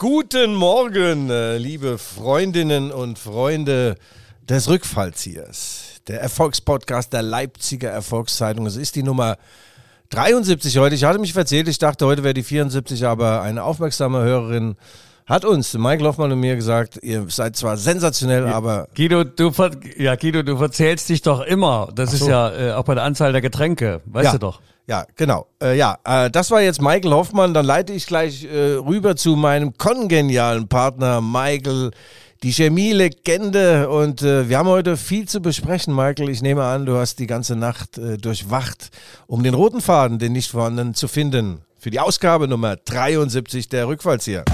Guten Morgen, äh, liebe Freundinnen und Freunde des Rückfallziehers. Der Erfolgspodcast der Leipziger Erfolgszeitung. Es ist die Nummer 73 heute. Ich hatte mich verzählt, ich dachte, heute wäre die 74, aber eine aufmerksame Hörerin hat uns, Mike Hoffmann und mir gesagt, ihr seid zwar sensationell, aber... Guido, du, ver ja, Guido, du verzählst dich doch immer. Das so. ist ja äh, auch bei der Anzahl der Getränke, weißt ja. du doch. Ja, genau. Äh, ja, äh, das war jetzt Michael Hoffmann. Dann leite ich gleich äh, rüber zu meinem kongenialen Partner Michael, die Chemie-Legende. Und äh, wir haben heute viel zu besprechen, Michael. Ich nehme an, du hast die ganze Nacht äh, durchwacht, um den roten Faden, den nicht vorhandenen, zu finden. Für die Ausgabe Nummer 73 der Rückfallzieher.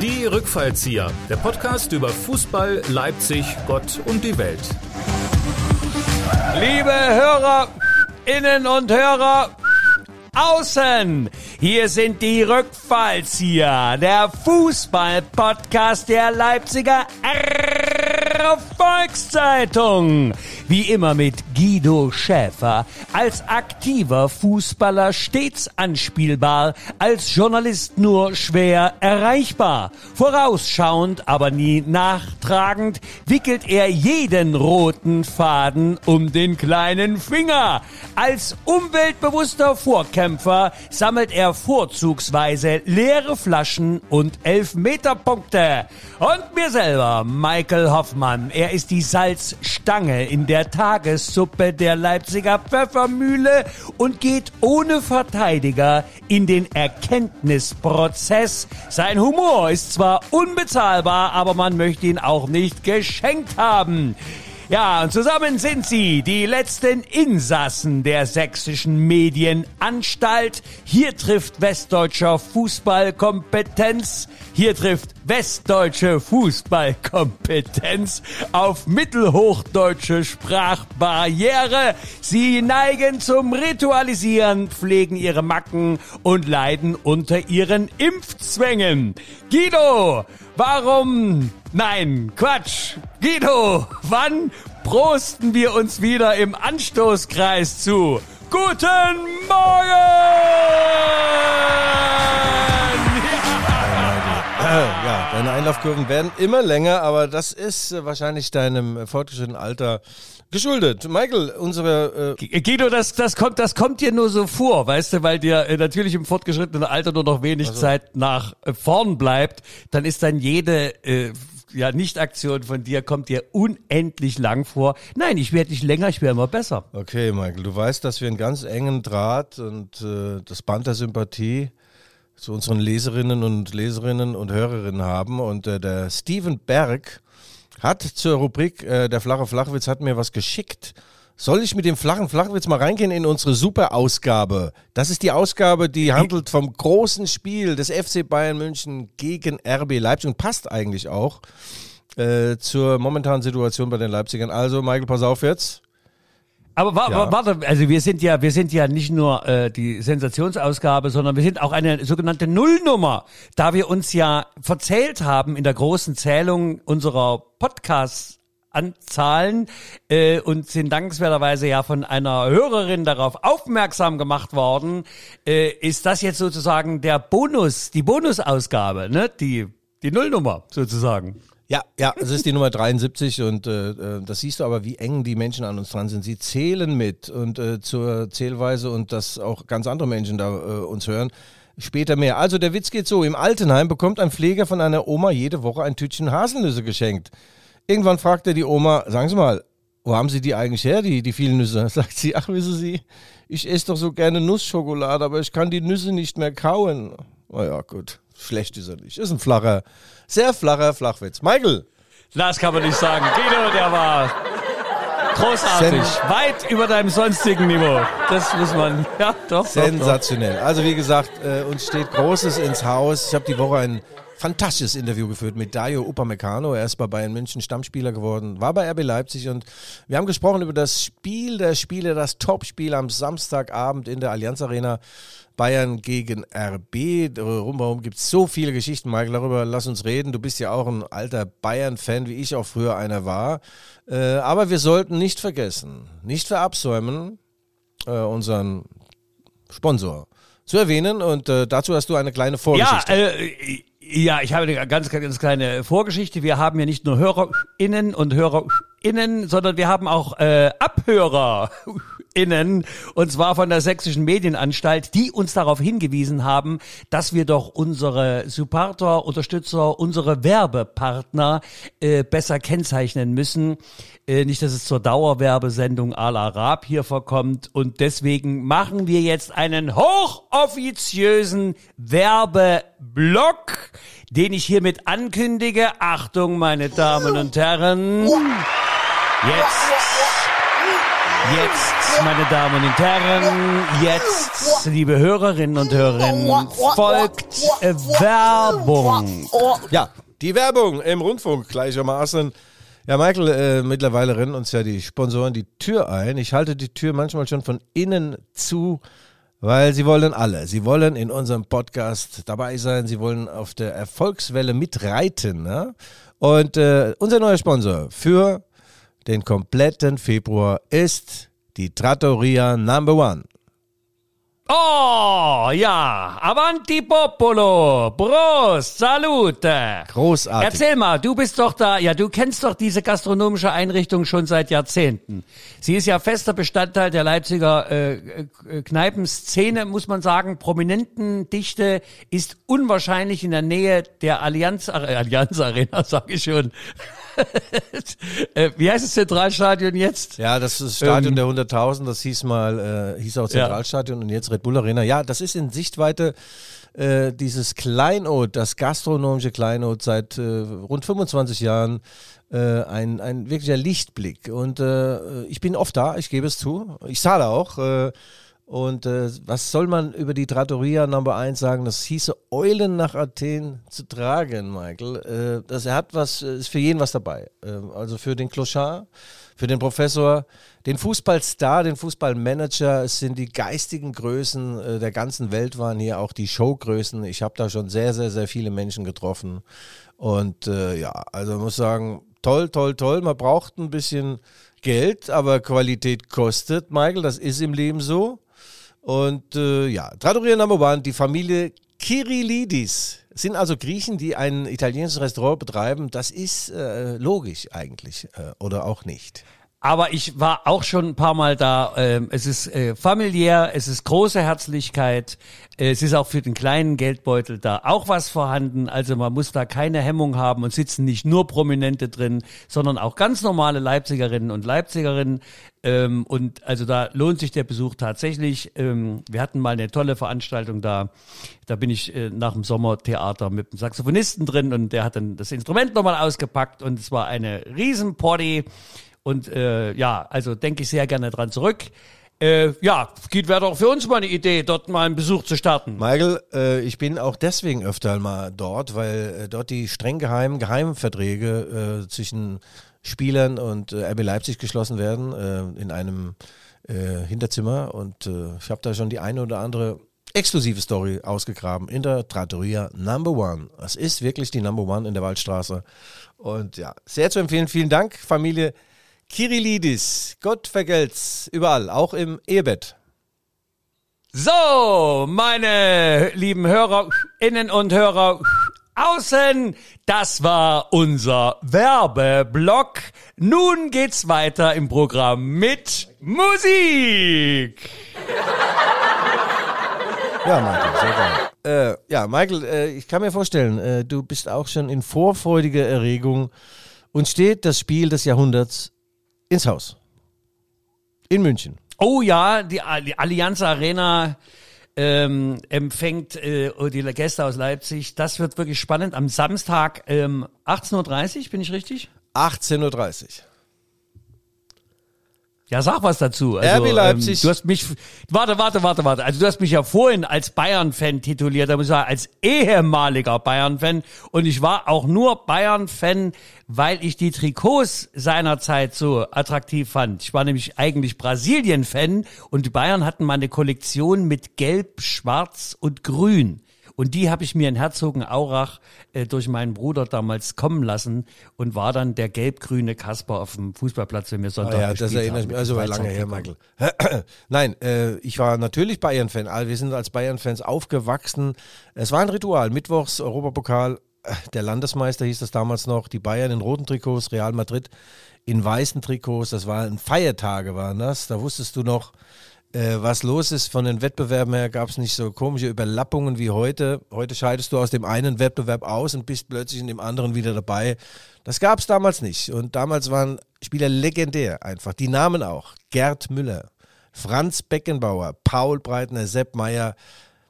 Die Rückfallzieher, der Podcast über Fußball, Leipzig, Gott und die Welt. Liebe Hörer, Innen und Hörer, außen. Hier sind die Rückfallzieher, der Fußball-Podcast der Leipziger Erfolgszeitung. Wie immer mit Guido Schäfer. Als aktiver Fußballer stets anspielbar, als Journalist nur schwer erreichbar. Vorausschauend, aber nie nachtragend, wickelt er jeden roten Faden um den kleinen Finger. Als umweltbewusster Vorkämpfer sammelt er vorzugsweise leere Flaschen und Elfmeterpunkte. Und mir selber, Michael Hoffmann, er ist die Salzstange in der Tagessuppe der Leipziger Pfeffermühle und geht ohne Verteidiger in den Erkenntnisprozess. Sein Humor ist zwar unbezahlbar, aber man möchte ihn auch nicht geschenkt haben. Ja, und zusammen sind sie die letzten Insassen der sächsischen Medienanstalt. Hier trifft westdeutscher Fußballkompetenz. Hier trifft westdeutsche Fußballkompetenz auf mittelhochdeutsche Sprachbarriere. Sie neigen zum Ritualisieren, pflegen ihre Macken und leiden unter ihren Impfzwängen. Guido, warum Nein, Quatsch. Guido, wann prosten wir uns wieder im Anstoßkreis zu? Guten Morgen! Ja, deine Einlaufkurven werden immer länger, aber das ist äh, wahrscheinlich deinem äh, fortgeschrittenen Alter geschuldet. Michael, unsere äh Guido, das das kommt das kommt dir nur so vor, weißt du, weil dir äh, natürlich im fortgeschrittenen Alter nur noch wenig also. Zeit nach äh, vorn bleibt, dann ist dann jede äh, ja, Nicht-Aktion von dir kommt dir unendlich lang vor. Nein, ich werde nicht länger, ich werde immer besser. Okay, Michael, du weißt, dass wir einen ganz engen Draht und äh, das Band der Sympathie zu unseren Leserinnen und Leserinnen und Hörerinnen haben. Und äh, der Steven Berg hat zur Rubrik äh, Der flache Flachwitz hat mir was geschickt. Soll ich mit dem flachen Flachwitz mal reingehen in unsere Super-Ausgabe? Das ist die Ausgabe, die handelt vom großen Spiel des FC Bayern München gegen RB Leipzig und passt eigentlich auch äh, zur momentanen Situation bei den Leipzigern. Also, Michael, pass auf jetzt. Aber wa ja. warte, also wir sind ja, wir sind ja nicht nur äh, die Sensationsausgabe, sondern wir sind auch eine sogenannte Nullnummer, da wir uns ja verzählt haben in der großen Zählung unserer Podcasts Anzahlen äh, und sind dankenswerterweise ja von einer Hörerin darauf aufmerksam gemacht worden. Äh, ist das jetzt sozusagen der Bonus, die Bonusausgabe, ne? Die, die Nullnummer sozusagen. Ja, ja, es ist die Nummer 73 und äh, äh, das siehst du aber, wie eng die Menschen an uns dran sind. Sie zählen mit und äh, zur Zählweise und dass auch ganz andere Menschen da äh, uns hören. Später mehr. Also der Witz geht so, im Altenheim bekommt ein Pfleger von einer Oma jede Woche ein Tütchen Haselnüsse geschenkt. Irgendwann fragte die Oma, sagen Sie mal, wo haben Sie die eigentlich her, die, die vielen Nüsse? Sagt sie, ach, wissen Sie, ich esse doch so gerne Nussschokolade, aber ich kann die Nüsse nicht mehr kauen. Naja, gut, schlecht ist er nicht. Ist ein flacher, sehr flacher Flachwitz. Michael! Das kann man nicht sagen. Guido, der war großartig. Sen Weit über deinem sonstigen Niveau. Das muss man, ja, doch. Sensationell. Doch, doch. Also, wie gesagt, äh, uns steht Großes ins Haus. Ich habe die Woche ein fantastisches Interview geführt mit Dario Upamecano. Er ist bei Bayern München Stammspieler geworden, war bei RB Leipzig und wir haben gesprochen über das Spiel der Spiele, das Topspiel am Samstagabend in der Allianz Arena. Bayern gegen RB. Rumherum gibt es so viele Geschichten, Michael, darüber lass uns reden. Du bist ja auch ein alter Bayern-Fan, wie ich auch früher einer war. Äh, aber wir sollten nicht vergessen, nicht verabsäumen, äh, unseren Sponsor zu erwähnen und äh, dazu hast du eine kleine Vorgeschichte. Ja, Ja, ich habe eine ganz, ganz kleine Vorgeschichte. Wir haben ja nicht nur HörerInnen und HörerInnen, sondern wir haben auch äh, Abhörer innen, und zwar von der Sächsischen Medienanstalt, die uns darauf hingewiesen haben, dass wir doch unsere Supporter, Unterstützer, unsere Werbepartner äh, besser kennzeichnen müssen. Äh, nicht, dass es zur Dauerwerbesendung à la Rab hier verkommt. Und deswegen machen wir jetzt einen hochoffiziösen Werbeblock, den ich hiermit ankündige. Achtung, meine Damen und Herren. Jetzt Jetzt, meine Damen und Herren, jetzt, liebe Hörerinnen und Hörer, folgt Werbung. Ja, die Werbung im Rundfunk gleichermaßen. Ja, Michael, äh, mittlerweile rennen uns ja die Sponsoren die Tür ein. Ich halte die Tür manchmal schon von innen zu, weil sie wollen alle. Sie wollen in unserem Podcast dabei sein. Sie wollen auf der Erfolgswelle mitreiten. Ne? Und äh, unser neuer Sponsor für den kompletten Februar ist die Trattoria Number One. Oh, ja, avanti popolo, Prost, salute. Großartig. Erzähl mal, du bist doch da, ja, du kennst doch diese gastronomische Einrichtung schon seit Jahrzehnten. Sie ist ja fester Bestandteil der Leipziger äh, äh, Kneipenszene, muss man sagen. Prominentendichte ist unwahrscheinlich in der Nähe der Allianz, äh, Allianz Arena, sag ich schon. Äh, wie heißt das Zentralstadion jetzt? Ja, das ist das Stadion ähm, der 100.000, das hieß mal, äh, hieß auch Zentralstadion ja. und jetzt Red Bull Arena. Ja, das ist in Sichtweite äh, dieses Kleinod, das gastronomische Kleinod seit äh, rund 25 Jahren äh, ein, ein wirklicher Lichtblick. Und ich bin oft da, ich gebe es zu. Ich zahle auch. Äh, und äh, was soll man über die Trattoria Number 1 sagen? Das hieße Eulen nach Athen zu tragen, Michael. Äh, das, er hat was, ist für jeden was dabei. Äh, also für den Clochard, für den Professor, den Fußballstar, den Fußballmanager. Es sind die geistigen Größen äh, der ganzen Welt waren hier, auch die Showgrößen. Ich habe da schon sehr, sehr, sehr viele Menschen getroffen. Und äh, ja, also ich muss sagen, toll, toll, toll. Man braucht ein bisschen Geld, aber Qualität kostet, Michael. Das ist im Leben so. Und äh, ja, Trattoria Number One, die Familie Kirillidis sind also Griechen, die ein italienisches Restaurant betreiben. Das ist äh, logisch eigentlich äh, oder auch nicht. Aber ich war auch schon ein paar Mal da. Ähm, es ist äh, familiär, es ist große Herzlichkeit. Äh, es ist auch für den kleinen Geldbeutel da auch was vorhanden. Also man muss da keine Hemmung haben und sitzen nicht nur Prominente drin, sondern auch ganz normale Leipzigerinnen und Leipzigerinnen. Ähm, und also da lohnt sich der Besuch tatsächlich. Ähm, wir hatten mal eine tolle Veranstaltung da. Da bin ich äh, nach dem Sommertheater mit dem Saxophonisten drin und der hat dann das Instrument nochmal ausgepackt und es war eine Riesenparty. Und äh, ja, also denke ich sehr gerne dran zurück. Äh, ja, geht wäre doch für uns mal eine Idee, dort mal einen Besuch zu starten. Michael, äh, ich bin auch deswegen öfter mal dort, weil äh, dort die streng geheimen Geheimverträge äh, zwischen Spielern und äh, RB Leipzig geschlossen werden äh, in einem äh, Hinterzimmer. Und äh, ich habe da schon die eine oder andere exklusive Story ausgegraben in der Trattoria Number One. Das ist wirklich die Number One in der Waldstraße. Und ja, sehr zu empfehlen. Vielen Dank, Familie Kirillidis, Gott vergelt's, überall, auch im Ehebett. So, meine lieben Hörerinnen und Hörer außen, das war unser Werbeblock. Nun geht's weiter im Programm mit Musik. Ja, Michael, sehr geil. Äh, ja, Michael, äh, ich kann mir vorstellen, äh, du bist auch schon in vorfreudiger Erregung und steht das Spiel des Jahrhunderts ins Haus. In München. Oh ja, die, die Allianz Arena ähm, empfängt äh, die Gäste aus Leipzig. Das wird wirklich spannend. Am Samstag ähm, 18.30 Uhr, bin ich richtig? 18.30 Uhr. Ja, sag was dazu. Also, RB Leipzig. Ähm, du hast mich, warte, warte, warte, warte. Also du hast mich ja vorhin als Bayern-Fan tituliert, da muss ich sagen, als ehemaliger Bayern-Fan. Und ich war auch nur Bayern-Fan, weil ich die Trikots seinerzeit so attraktiv fand. Ich war nämlich eigentlich Brasilien-Fan und die Bayern hatten mal eine Kollektion mit Gelb, Schwarz und Grün. Und die habe ich mir in Herzogenaurach äh, durch meinen Bruder damals kommen lassen und war dann der gelb-grüne Kasper auf dem Fußballplatz, wenn wir Sonntag ah ja, das erinnert mich, also war lange her, Michael. Nein, äh, ich war natürlich Bayern-Fan. Wir sind als Bayern-Fans aufgewachsen. Es war ein Ritual. Mittwochs Europapokal der Landesmeister hieß das damals noch, die Bayern in roten Trikots, Real Madrid in weißen Trikots. Das waren Feiertage, waren das. Da wusstest du noch, äh, was los ist. Von den Wettbewerben her gab es nicht so komische Überlappungen wie heute. Heute scheidest du aus dem einen Wettbewerb aus und bist plötzlich in dem anderen wieder dabei. Das gab es damals nicht. Und damals waren Spieler legendär einfach. Die Namen auch. Gerd Müller, Franz Beckenbauer, Paul Breitner, Sepp Meyer,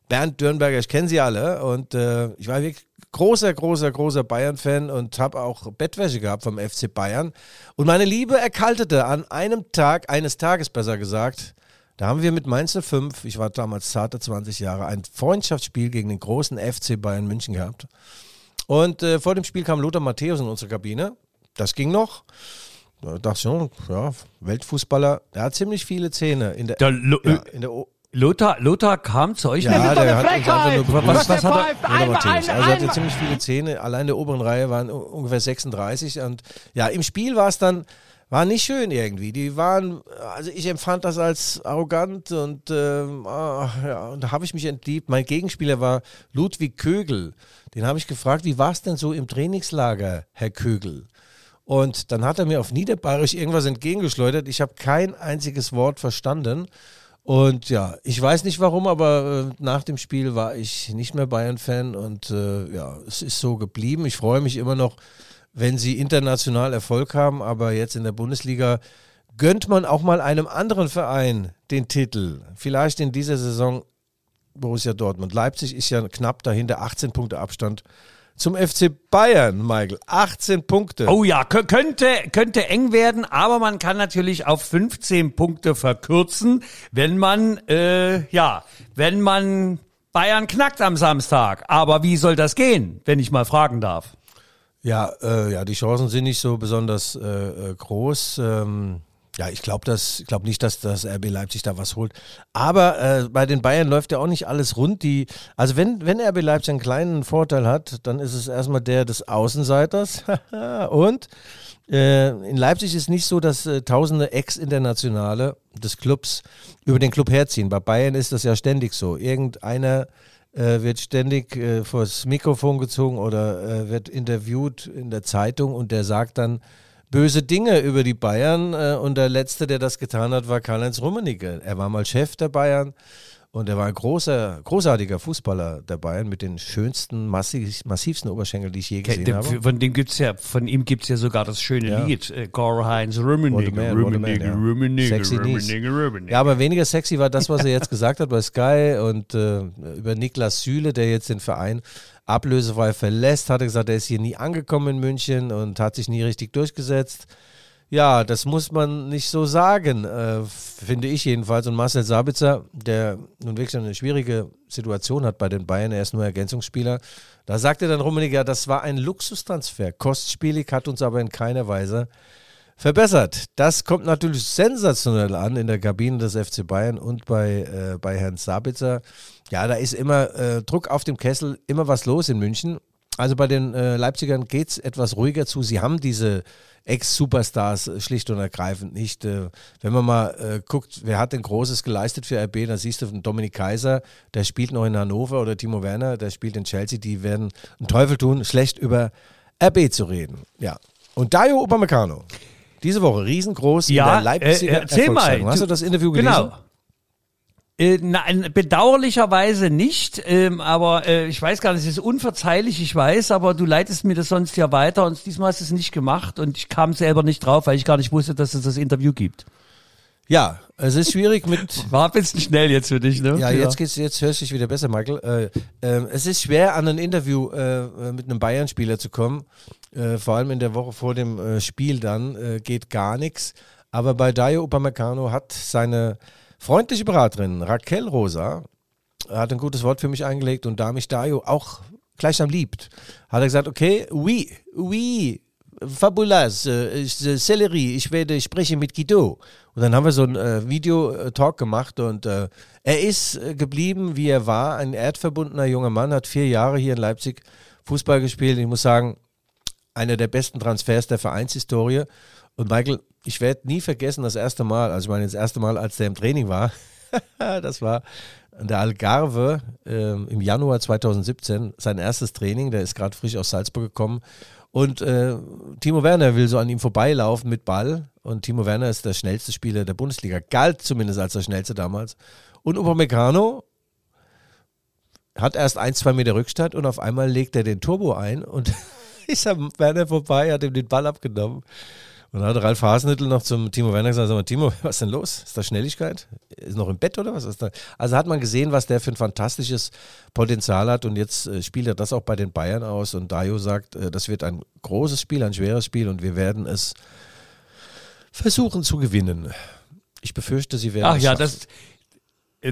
Bernd Dürnberger, ich kenne sie alle. Und äh, ich war wirklich großer, großer, großer Bayern-Fan und habe auch Bettwäsche gehabt vom FC Bayern. Und meine Liebe erkaltete an einem Tag, eines Tages besser gesagt, da haben wir mit Mainz 05, ich war damals zarte 20 Jahre, ein Freundschaftsspiel gegen den großen FC Bayern München gehabt. Und äh, vor dem Spiel kam Lothar Matthäus in unsere Kabine. Das ging noch. Da dachte ich schon, ja, Weltfußballer, der hat ziemlich viele Zähne in der, Der Lo ja, in der Lothar, Lothar kam zu euch. ja, mit- der hat einfach nur, was, was hat er? Einmal, Matthäus. Also er hatte ziemlich viele Zähne. Allein der oberen Reihe waren ungefähr 36. Und ja, im Spiel war es dann, war nicht schön irgendwie. Die waren, also ich empfand das als arrogant und, ähm, ah, ja, und da habe ich mich entliebt. Mein Gegenspieler war Ludwig Kögel. Den habe ich gefragt, wie war es denn so im Trainingslager, Herr Kögel? Und dann hat er mir auf Niederbayerisch irgendwas entgegengeschleudert. Ich habe kein einziges Wort verstanden. Und ja, ich weiß nicht warum, aber äh, nach dem Spiel war ich nicht mehr Bayern-Fan und äh, ja, es ist so geblieben. Ich freue mich immer noch, wenn sie international Erfolg haben, aber jetzt in der Bundesliga gönnt man auch mal einem anderen Verein den Titel. Vielleicht in dieser Saison Borussia Dortmund. Leipzig ist ja knapp dahinter, 18 Punkte Abstand zum FC Bayern, Michael. 18 Punkte. Oh ja, kö- könnte, könnte eng werden, aber man kann natürlich auf 15 Punkte verkürzen, wenn man, äh, ja, wenn man Bayern knackt am Samstag. Aber wie soll das gehen, wenn ich mal fragen darf? Ja, äh, ja, die Chancen sind nicht so besonders äh, äh, groß. Ähm, ja, ich glaube glaube nicht, dass das RB Leipzig da was holt. Aber äh, bei den Bayern läuft ja auch nicht alles rund. Die, also wenn, wenn RB Leipzig einen kleinen Vorteil hat, dann ist es erstmal der des Außenseiters. Und äh, in Leipzig ist nicht so, dass äh, tausende Ex-Internationale des Clubs über den Club herziehen. Bei Bayern ist das ja ständig so. Irgendeiner äh, wird ständig äh, vors Mikrofon gezogen oder äh, wird interviewt in der Zeitung und der sagt dann böse Dinge über die Bayern. Äh, und der Letzte, der das getan hat, war Karl-Heinz Rummenigge. Er war mal Chef der Bayern und er war ein großer, großartiger Fußballer der Bayern mit den schönsten, massiv, massivsten Oberschenkeln, die ich je gesehen habe. Von dem gibt's ja, von ihm gibt's ja sogar das schöne Ja. Lied, äh, a Rummenigge, Rummenigge, ja. Rummenigge. Rummenigge, Rummenigge. Ja, aber weniger sexy war das, was er jetzt gesagt hat bei Sky und äh, über Niklas Süle, der jetzt den Verein ablösefrei verlässt, hat er gesagt, er ist hier nie angekommen in München und hat sich nie richtig durchgesetzt. Ja, das muss man nicht so sagen, äh, finde ich jedenfalls. Und Marcel Sabitzer, der nun wirklich eine schwierige Situation hat bei den Bayern, er ist nur Ergänzungsspieler, da sagte dann Rummenigge, ja, das war ein Luxustransfer. Kostspielig hat uns aber in keiner Weise verbessert. Das kommt natürlich sensationell an in der Kabine des FC Bayern und bei, äh, bei Herrn Sabitzer. Ja, da ist immer äh, Druck auf dem Kessel, immer was los in München. Also bei den äh, Leipzigern geht es etwas ruhiger zu. Sie haben diese Ex-Superstars schlicht und ergreifend nicht. Äh, wenn man mal äh, guckt, wer hat denn Großes geleistet für RB, dann siehst du einen Dominik Kaiser, der spielt noch in Hannover oder Timo Werner, der spielt in Chelsea. Die werden einen Teufel tun, schlecht über RB zu reden. Ja. Und Dayo Upamecano. Diese Woche riesengroß Ja, in der Leipziger äh, erzähl mal. Hast du das Interview gelesen? Genau. Äh, nein, bedauerlicherweise nicht, ähm, aber äh, ich weiß gar nicht, es ist unverzeihlich, ich weiß, aber du leitest mir das sonst ja weiter und diesmal hast du es nicht gemacht und ich kam selber nicht drauf, weil ich gar nicht wusste, dass es das Interview gibt. Ja, es ist schwierig mit War ein bisschen schnell jetzt für dich, ne? Ja, jetzt geht's, jetzt hörst du dich wieder besser, Michael. Äh, äh, es ist schwer, an ein Interview äh, mit einem Bayern-Spieler zu kommen. Äh, vor allem in der Woche vor dem äh, Spiel dann äh, geht gar nichts. Aber bei Dayo Upamecano hat seine freundliche Beraterin Raquel Rosa hat ein gutes Wort für mich eingelegt und da mich Dayo auch gleichsam liebt, hat er gesagt, okay, oui, oui, fabulous, äh, ich, äh, ich werde, ich spreche mit Guido. Und dann haben wir so ein äh, Video-Talk gemacht und äh, er ist äh, geblieben, wie er war, ein erdverbundener junger Mann, hat vier Jahre hier in Leipzig Fußball gespielt. Ich muss sagen, einer der besten Transfers der Vereinshistorie. Und Michael, ich werde nie vergessen das erste Mal, also ich meine das erste Mal, als der im Training war, das war an der Algarve äh, im Januar 2017 sein erstes Training. Der ist gerade frisch aus Salzburg gekommen. Und äh, Timo Werner will so an ihm vorbeilaufen mit Ball. Und Timo Werner ist der schnellste Spieler der Bundesliga, galt zumindest als der schnellste damals. Und Upamecano hat erst ein, zwei Meter Rückstand und auf einmal legt er den Turbo ein und ist am Werner vorbei, hat ihm den Ball abgenommen. Und dann hat Ralf Hasenhüttl noch zum Timo Werner gesagt, sag mal, Timo, was ist denn los? Ist da Schnelligkeit? Ist noch im Bett oder was ist da? Also hat man gesehen, was der für ein fantastisches Potenzial hat und jetzt äh, spielt er das auch bei den Bayern aus und Dayo sagt, äh, das wird ein großes Spiel, ein schweres Spiel und wir werden es versuchen zu gewinnen. Ich befürchte, sie werden Ach ja, das,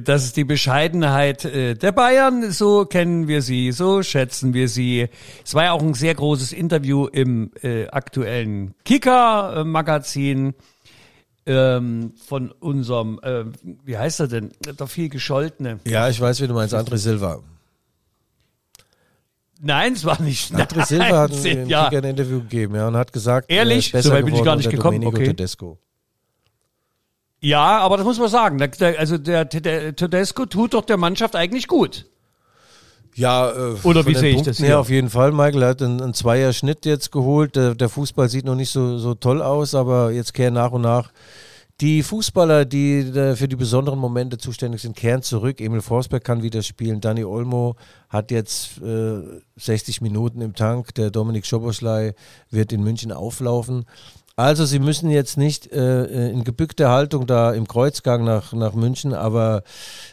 das ist die Bescheidenheit äh, der Bayern. So kennen wir sie, so schätzen wir sie. Es war ja auch ein sehr großes Interview im äh, aktuellen Kicker-Magazin ähm, von unserem, äh, wie heißt er denn? Der viel gescholtene. Ja, ich weiß, wie du meinst, André Silva. Nein, es war nicht. André Silva hat ein, ja. ein Interview gegeben ja, und hat gesagt, ehrlich, so weit bin ich gar nicht gekommen. Domenico okay. Tedesco. Ja, aber das muss man sagen. Also der, der Tedesco tut doch der Mannschaft eigentlich gut. Ja, äh, oder wie sehe ich das hier? Ja, auf jeden Fall. Michael hat einen, einen Zweier-Schnitt jetzt geholt. Der, der, Fußball sieht noch nicht so, so toll aus, aber jetzt kehren nach und nach die Fußballer, die für die besonderen Momente zuständig sind, kehren zurück. Emil Forsberg kann wieder spielen. Danny Olmo hat jetzt äh, 60 Minuten im Tank. Der Dominik Schoboschlei wird in München auflaufen. Also Sie müssen jetzt nicht äh, in gebückter Haltung da im Kreuzgang nach, nach München, aber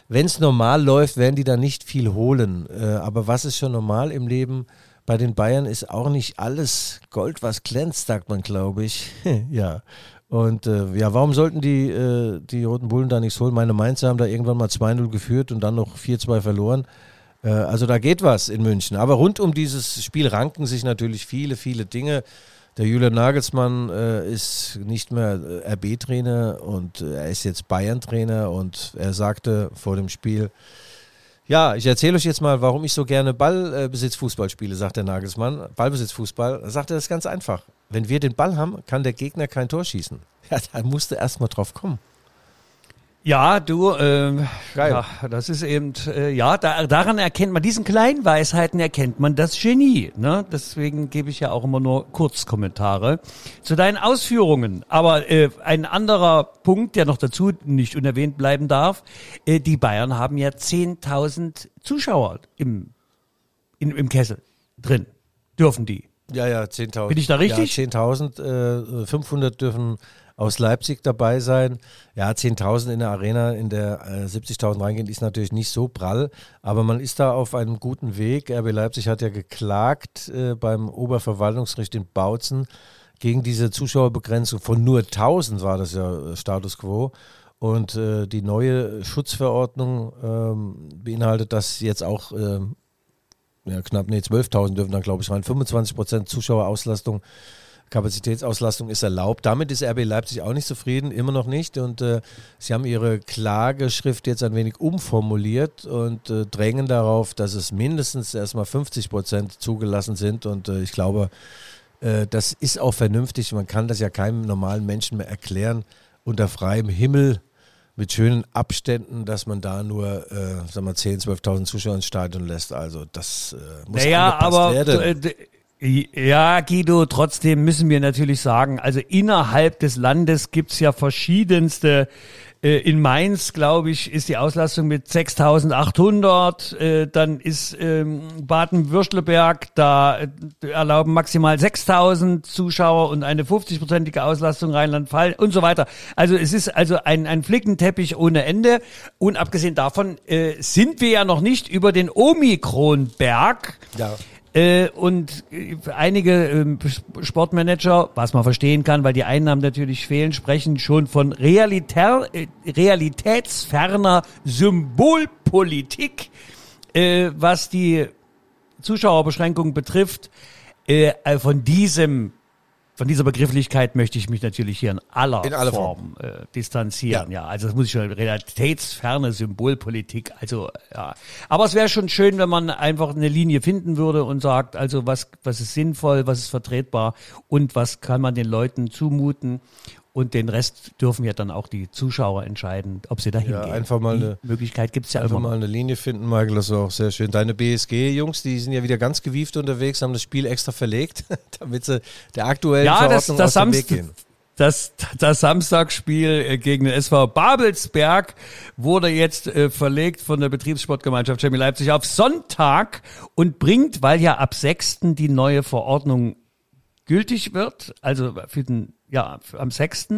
wenn es normal läuft, werden die da nicht viel holen. Äh, aber was ist schon normal im Leben? Bei den Bayern ist auch nicht alles Gold, was glänzt, sagt man, glaube ich. ja. Und äh, ja, warum sollten die, äh, die Roten Bullen da nichts holen? Meine Mainzer haben da irgendwann mal 2-0 geführt und dann noch 4-2 verloren. Äh, also da geht was in München. Aber rund um dieses Spiel ranken sich natürlich viele, viele Dinge. Der Julian Nagelsmann äh, ist nicht mehr äh, RB-Trainer und äh, er ist jetzt Bayern-Trainer und er sagte vor dem Spiel, ja, ich erzähle euch jetzt mal, warum ich so gerne Ballbesitzfußball spiele, sagt der Nagelsmann. Ballbesitzfußball. Sagt er das ganz einfach. Wenn wir den Ball haben, kann der Gegner kein Tor schießen. Ja, da musste erst mal drauf kommen. Ja, du, ähm, ja, das ist eben, äh, ja, da, daran erkennt man, diesen kleinen Weisheiten erkennt man das Genie. Ne? Deswegen gebe ich ja auch immer nur Kurzkommentare zu deinen Ausführungen. Aber äh, ein anderer Punkt, der noch dazu nicht unerwähnt bleiben darf, äh, die Bayern haben ja 10.000 Zuschauer im, in, im Kessel drin, dürfen die. Ja, ja, 10.000. Bin ich da richtig? Ja, 10.000, äh, 500 dürfen aus Leipzig dabei sein. Ja, 10.000 in der Arena, in der äh, 70.000 reingehen, ist natürlich nicht so prall, aber man ist da auf einem guten Weg. RB Leipzig hat ja geklagt äh, beim Oberverwaltungsgericht in Bautzen gegen diese Zuschauerbegrenzung von nur 1000 war das ja äh, Status quo. Und äh, die neue Schutzverordnung ähm, beinhaltet, dass jetzt auch ähm, ja, knapp, nee, 12.000 dürfen dann, glaube ich, rein. 25 Prozent Zuschauerauslastung Kapazitätsauslastung ist erlaubt. Damit ist RB Leipzig auch nicht zufrieden, immer noch nicht. Und äh, sie haben ihre Klageschrift jetzt ein wenig umformuliert und äh, drängen darauf, dass es mindestens erstmal 50 Prozent zugelassen sind. Und äh, ich glaube, äh, das ist auch vernünftig. Man kann das ja keinem normalen Menschen mehr erklären unter freiem Himmel mit schönen Abständen, dass man da nur, äh, sagen wir, 10.000, 12.000 Zuschauer ins Stadion lässt. Also das äh, muss naja, aber werden. Ja, Guido, trotzdem müssen wir natürlich sagen, also innerhalb des Landes gibt's ja verschiedenste. Äh, in Mainz, glaube ich, ist die Auslastung mit 6.800. Äh, dann ist ähm, Baden-Württemberg, da äh, erlauben maximal 6.000 Zuschauer und eine 50-prozentige Auslastung Rheinland-Pfalz und so weiter. Also es ist also ein, ein Flickenteppich ohne Ende. Und abgesehen davon sind wir ja noch nicht über den Omikronberg. Ja. Äh, und äh, einige äh, Sportmanager, was man verstehen kann, weil die Einnahmen natürlich fehlen, sprechen schon von Realitär, äh, realitätsferner Symbolpolitik, äh, was die Zuschauerbeschränkungen betrifft. Äh, von diesem von dieser Begrifflichkeit möchte ich mich natürlich hier in aller, in aller Form, Form. Äh, distanzieren. Ja. ja, also das muss ich schon realitätsferne Symbolpolitik. Also ja, aber es wäre schon schön, wenn man einfach eine Linie finden würde und sagt, also was was ist sinnvoll, was ist vertretbar und was kann man den Leuten zumuten und den Rest dürfen ja dann auch die Zuschauer entscheiden, ob sie dahin Ja, gehen. einfach mal die eine- Möglichkeit gibt es ja Einfach immer. mal eine Linie finden, Michael, das ist auch sehr schön. Deine BSG-Jungs, die sind ja wieder ganz gewieft unterwegs, haben das Spiel extra verlegt, damit sie der aktuellen Ja, das, Verordnung das, aus dem Weg gehen. das, das Samstagsspiel äh, gegen den SV Babelsberg wurde jetzt äh, verlegt von der Betriebssportgemeinschaft Chemie Leipzig auf Sonntag und bringt, weil ja ab 6. die neue Verordnung gültig wird, also für den ja, für- am 6.,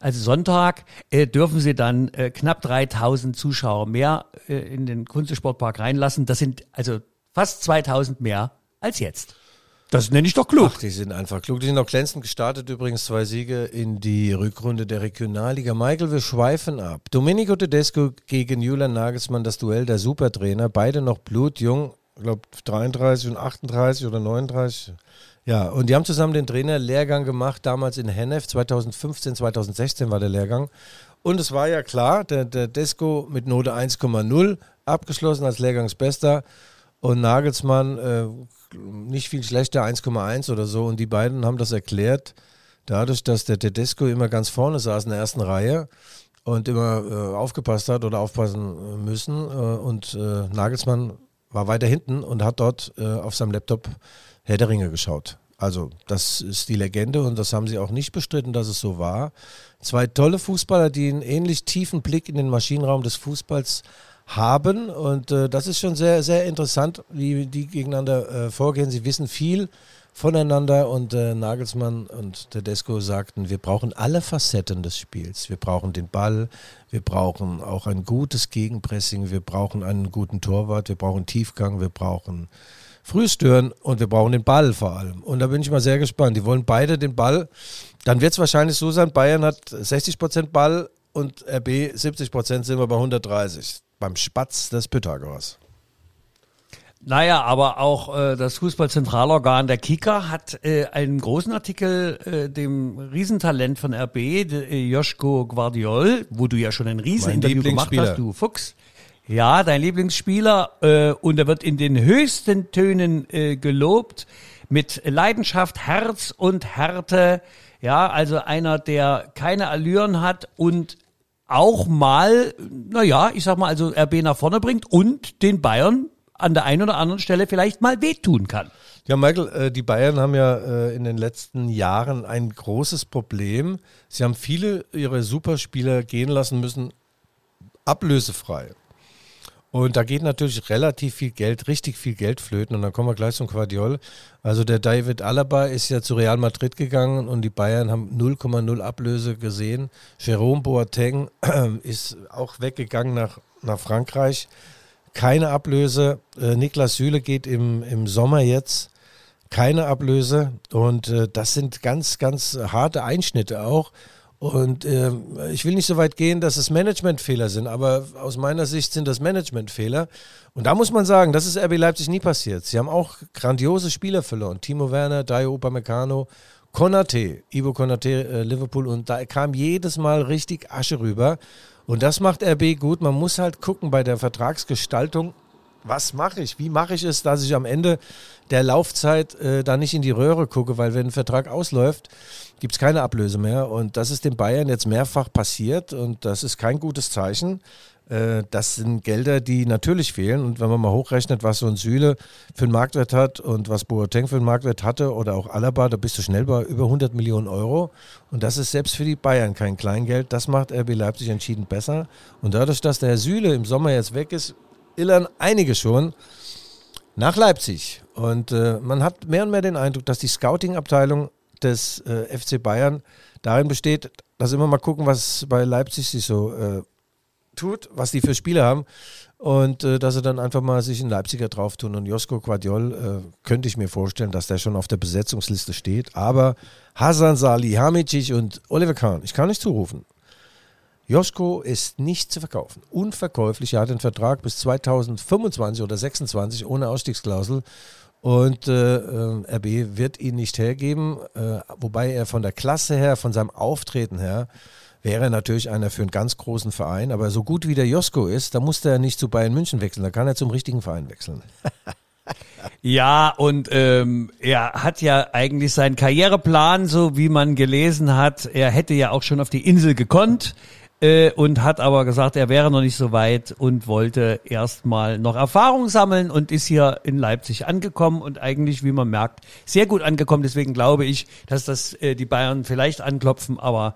also Sonntag, äh, dürfen sie dann äh, knapp 3000 Zuschauer mehr äh, in den Kunstsportpark reinlassen. Das sind also fast 2000 mehr als jetzt. Das nenne ich doch klug. Ach, die sind einfach klug. Die sind auch glänzend gestartet. Übrigens zwei Siege in die Rückrunde der Regionalliga. Michael, wir schweifen ab. Domenico Tedesco gegen Julian Nagelsmann, das Duell der Supertrainer. Beide noch blutjung. Ich glaube 33 und 38 oder 39. Ja, und die haben zusammen den Trainerlehrgang gemacht, damals in Hennef, 2015, 2016 war der Lehrgang. Und es war ja klar, der, der Desco mit Note 1,0 abgeschlossen als Lehrgangsbester und Nagelsmann äh, nicht viel schlechter, 1,1 oder so. Und die beiden haben das erklärt, dadurch, dass der Tedesco immer ganz vorne saß in der ersten Reihe und immer äh, aufgepasst hat oder aufpassen müssen. Äh, und äh, Nagelsmann war weiter hinten und hat dort äh, auf seinem Laptop Herr der Ringe geschaut. Also das ist die Legende und das haben sie auch nicht bestritten, dass es so war. Zwei tolle Fußballer, die einen ähnlich tiefen Blick in den Maschinenraum des Fußballs haben und äh, das ist schon sehr, sehr interessant, wie die gegeneinander äh, vorgehen. Sie wissen viel voneinander und äh, Nagelsmann und Tedesco sagten, wir brauchen alle Facetten des Spiels. Wir brauchen den Ball, wir brauchen auch ein gutes Gegenpressing, wir brauchen einen guten Torwart, wir brauchen Tiefgang, wir brauchen Frühstören und wir brauchen den Ball vor allem. Und da bin ich mal sehr gespannt. Die wollen beide den Ball. Dann wird es wahrscheinlich so sein, Bayern hat 60% Ball und RB 70% sind wir bei 130. Beim Spatz des Pythagoras. Naja, aber auch äh, das Fußballzentralorgan der Kicker hat äh, einen großen Artikel äh, dem Riesentalent von RB, de, äh, Joschko Guardiol, wo du ja schon ein Rieseninterview gemacht hast, du Fuchs. Ja, dein Lieblingsspieler äh, und er wird in den höchsten Tönen äh, gelobt mit Leidenschaft, Herz und Härte. Ja, also einer, der keine Allüren hat und auch mal, naja, ich sag mal, also RB nach vorne bringt und den Bayern an der einen oder anderen Stelle vielleicht mal wehtun kann. Ja, Michael, äh, die Bayern haben ja äh, in den letzten Jahren ein großes Problem. Sie haben viele ihrer Superspieler gehen lassen müssen, ablösefrei. Und da geht natürlich relativ viel Geld, richtig viel Geld flöten. Und dann kommen wir gleich zum Quadiol. Also der David Alaba ist ja zu Real Madrid gegangen und die Bayern haben 0,0 Ablöse gesehen. Jerome Boateng ist auch weggegangen nach, nach Frankreich. Keine Ablöse. Äh, Niklas Süle geht im, im Sommer jetzt. Keine Ablöse. Und äh, das sind ganz, ganz harte Einschnitte auch. Und ähm, ich will nicht so weit gehen, dass es Managementfehler sind, aber aus meiner Sicht sind das Managementfehler. Und da muss man sagen, das ist RB Leipzig nie passiert. Sie haben auch grandiose Spieler verloren. Timo Werner, Dayo Upamecano, Konate, Ivo Konate, äh, Liverpool. Und da kam jedes Mal richtig Asche rüber. Und das macht RB gut. Man muss halt gucken bei der Vertragsgestaltung, was mache ich? Wie mache ich es, dass ich am Ende der Laufzeit äh, da nicht in die Röhre gucke? Weil wenn ein Vertrag ausläuft, gibt es keine Ablöse mehr. Und das ist den Bayern jetzt mehrfach passiert und das ist kein gutes Zeichen. Äh, das sind Gelder, die natürlich fehlen. Und wenn man mal hochrechnet, was so ein Süle für einen Marktwert hat und was Boateng für einen Marktwert hatte oder auch Alaba, da bist du schnell bei über 100 Millionen Euro. Und das ist selbst für die Bayern kein Kleingeld. Das macht RB Leipzig entschieden besser. Und dadurch, dass der Herr Süle im Sommer jetzt weg ist, illern einige schon nach Leipzig. Und äh, man hat mehr und mehr den Eindruck, dass die Scouting-Abteilung des äh, FC Bayern darin besteht, dass immer mal gucken, was bei Leipzig sich so äh, tut, was die für Spiele haben. Und äh, dass sie dann einfach mal sich einen Leipziger drauf tun. Und Josko Quadiol äh, könnte ich mir vorstellen, dass der schon auf der Besetzungsliste steht. Aber Hasan Salihamidzic und Oliver Kahn, ich kann nicht zurufen. Josko ist nicht zu verkaufen. Unverkäuflich. Er hat den Vertrag bis 2025 oder 26 ohne Ausstiegsklausel. Und äh, äh, RB wird ihn nicht hergeben, äh, wobei er von der Klasse her, von seinem Auftreten her, wäre natürlich einer für einen ganz großen Verein. Aber so gut wie der Josko ist, da muss er nicht zu Bayern München wechseln, da kann er zum richtigen Verein wechseln. Ja, und ähm, er hat ja eigentlich seinen Karriereplan, so wie man gelesen hat. Er hätte ja auch schon auf die Insel gekonnt äh, und hat aber gesagt, er wäre noch nicht so weit und wollte erstmal noch Erfahrung sammeln und ist hier in Leipzig angekommen und eigentlich, wie man merkt, sehr gut angekommen. Deswegen glaube ich, dass das äh, die Bayern vielleicht anklopfen, aber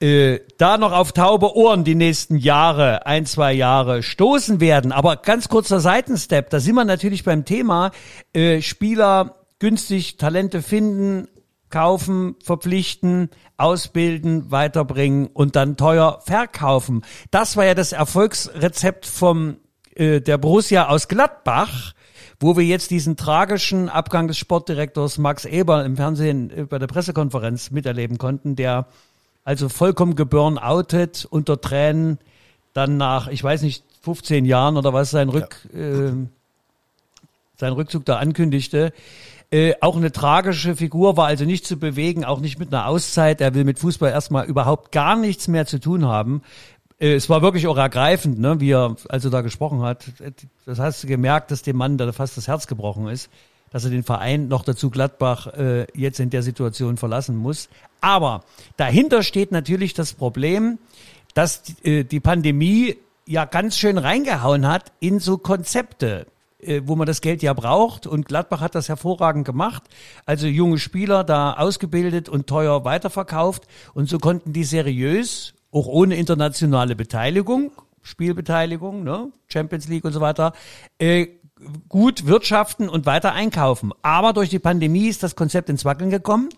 äh, da noch auf taube Ohren die nächsten Jahre, ein, zwei Jahre stoßen werden. Aber ganz kurzer Seitenstep, da sind wir natürlich beim Thema äh, Spieler günstig Talente finden, kaufen, verpflichten, ausbilden, weiterbringen und dann teuer verkaufen. Das war ja das Erfolgsrezept vom äh, der Borussia aus Gladbach wo wir jetzt diesen tragischen Abgang des Sportdirektors Max Eber im Fernsehen äh, bei der Pressekonferenz miterleben konnten, der also vollkommen geburn outet unter Tränen, dann nach, ich weiß nicht, 15 Jahren oder was sein Rück, ja. äh, sein Rückzug da ankündigte. Äh, auch eine tragische Figur, war also nicht zu bewegen, auch nicht mit einer Auszeit. Er will mit Fußball erstmal überhaupt gar nichts mehr zu tun haben. Äh, es war wirklich auch ergreifend, ne, wie er also da gesprochen hat. Das hast du gemerkt, dass dem Mann da fast das Herz gebrochen ist dass er den Verein noch dazu Gladbach äh, jetzt in der Situation verlassen muss. Aber dahinter steht natürlich das Problem, dass äh, die Pandemie ja ganz schön reingehauen hat in so Konzepte äh, wo man das Geld ja braucht. Und Gladbach hat das hervorragend gemacht. Also junge Spieler da ausgebildet und teuer weiterverkauft. Und so konnten die seriös, auch ohne internationale Beteiligung, Spielbeteiligung, ne, Champions League und so weiter, äh, gut wirtschaften und weiter einkaufen. Aber durch die Pandemie ist das Konzept ins Wackeln gekommen,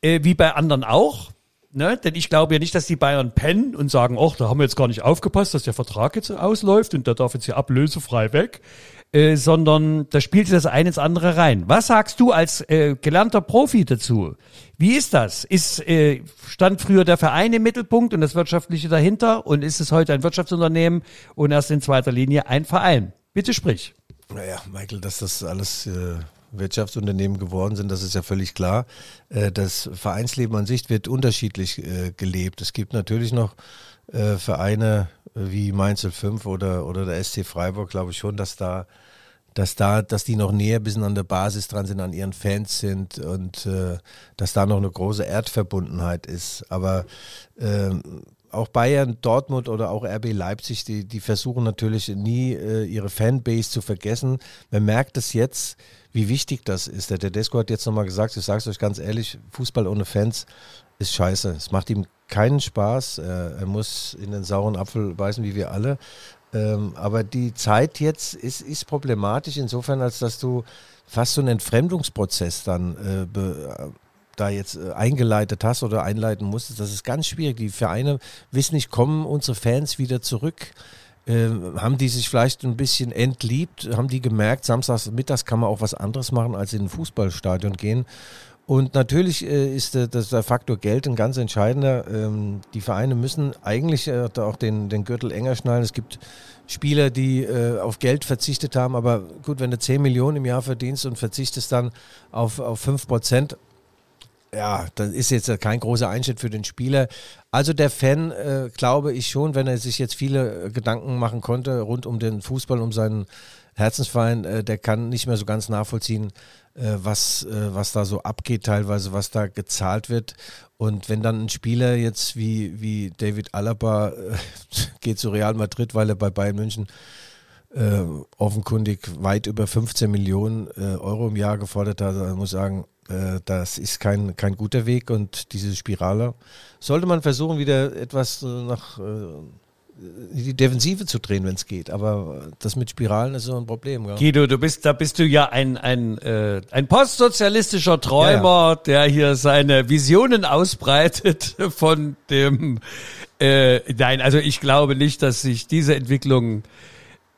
äh, wie bei anderen auch. Ne? Denn ich glaube ja nicht, dass die Bayern pennen und sagen, ach, da haben wir jetzt gar nicht aufgepasst, dass der Vertrag jetzt ausläuft und der darf jetzt hier ablösefrei weg. Äh, sondern da spielt das eine ins andere rein. Was sagst du als äh, gelernter Profi dazu? Wie ist das? Ist, äh, stand früher der Verein im Mittelpunkt und das Wirtschaftliche dahinter und ist es heute ein Wirtschaftsunternehmen und erst in zweiter Linie ein Verein? Bitte sprich. Naja, Michael, dass das alles äh, Wirtschaftsunternehmen geworden sind, das ist ja völlig klar. Äh, das Vereinsleben an sich wird unterschiedlich äh, gelebt. Es gibt natürlich noch äh, Vereine wie Mainz 05 oder, oder der SC Freiburg, glaube ich schon, dass da dass da, dass die noch näher bis an der Basis dran sind, an ihren Fans sind und äh, dass da noch eine große Erdverbundenheit ist. Aber äh, auch Bayern, Dortmund oder auch RB Leipzig, die, die versuchen natürlich nie äh, ihre Fanbase zu vergessen. Man merkt es jetzt, wie wichtig das ist. Der Tedesco hat jetzt nochmal gesagt, ich sage es euch ganz ehrlich, Fußball ohne Fans ist scheiße. Es macht ihm keinen Spaß. Er, er muss in den sauren Apfel beißen, wie wir alle. Ähm, aber die Zeit jetzt ist, ist problematisch insofern, als dass du fast so einen Entfremdungsprozess dann äh, da jetzt äh, eingeleitet hast oder einleiten musstest, das ist ganz schwierig. Die Vereine wissen nicht, kommen unsere Fans wieder zurück? Ähm, haben die sich vielleicht ein bisschen entliebt? Haben die gemerkt, samstags mittags kann man auch was anderes machen, als in ein Fußballstadion gehen? Und natürlich äh, ist der, der, Faktor Geld ein ganz entscheidender. Ähm, die Vereine müssen eigentlich äh, auch den, den Gürtel enger schnallen. Es gibt Spieler, die äh, auf Geld verzichtet haben, aber gut, wenn du 10 Millionen im Jahr verdienst und verzichtest dann auf, auf 5 Prozent, ja, das ist jetzt kein großer Einschnitt für den Spieler. Also der Fan, äh, glaube ich schon, wenn er sich jetzt viele äh, Gedanken machen konnte rund um den Fußball, um seinen Herzensverein, äh, der kann nicht mehr so ganz nachvollziehen, äh, was, äh, was da so abgeht, teilweise, was da gezahlt wird. Und wenn dann ein Spieler jetzt wie, wie David Alaba äh, geht zu Real Madrid, weil er bei Bayern München offenkundig weit über 15 Millionen Euro im Jahr gefordert hat, dann muss ich sagen, das ist kein, kein guter Weg und diese Spirale sollte man versuchen, wieder etwas äh, nach äh, die Defensive zu drehen, wenn es geht. Aber das mit Spiralen ist so ein Problem. Ja. Guido, du bist, da bist du ja ein, ein, äh, ein postsozialistischer Träumer, ja, ja. der hier seine Visionen ausbreitet von dem. Äh, nein, also ich glaube nicht, dass sich diese Entwicklung,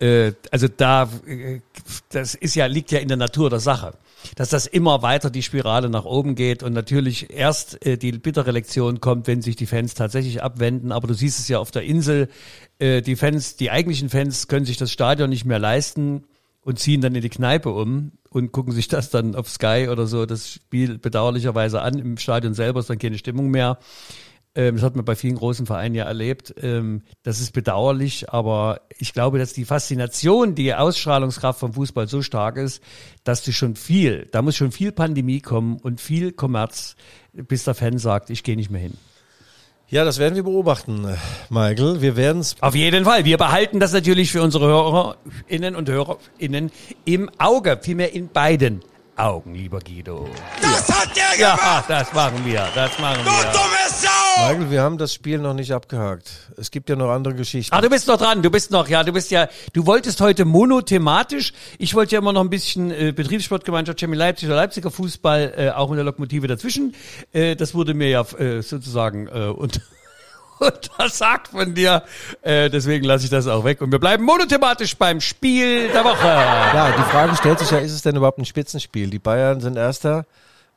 äh, also da, äh, das ist ja liegt ja in der Natur der Sache dass das immer weiter die Spirale nach oben geht und natürlich erst äh, die bittere Lektion kommt, wenn sich die Fans tatsächlich abwenden. Aber du siehst es ja auf der Insel, äh, die Fans, die eigentlichen Fans können sich das Stadion nicht mehr leisten und ziehen dann in die Kneipe um und gucken sich das dann auf Sky oder so das Spiel bedauerlicherweise an. Im Stadion selber ist dann keine Stimmung mehr. Ähm, das hat man bei vielen großen Vereinen ja erlebt. Ähm, das ist bedauerlich, aber ich glaube, dass die Faszination, die Ausstrahlungskraft vom Fußball so stark ist, dass du schon viel, da muss schon viel Pandemie kommen und viel Kommerz, bis der Fan sagt, ich gehe nicht mehr hin. Ja, das werden wir beobachten, Michael. Wir werden es. Auf jeden Fall. Wir behalten das natürlich für unsere Hörerinnen und Hörerinnen im Auge, vielmehr in beiden Augen, lieber Guido. Das hat der Ja, gemacht! das machen wir. Das machen Du wir. dumme Sau! Michael, wir haben das Spiel noch nicht abgehakt. Es gibt ja noch andere Geschichten. Ah, du bist noch dran. Du bist noch, ja, du bist ja, du wolltest heute monothematisch. Ich wollte ja immer noch ein bisschen äh, Betriebssportgemeinschaft Chemie Leipzig oder Leipziger Fußball, äh, auch mit der Lokomotive dazwischen. Äh, das wurde mir ja äh, sozusagen äh, und untersagt von dir. Äh, deswegen lasse ich das auch weg. Und wir bleiben monothematisch beim Spiel der Woche. Ja, die Frage stellt sich ja, ist es denn überhaupt ein Spitzenspiel? Die Bayern sind Erster,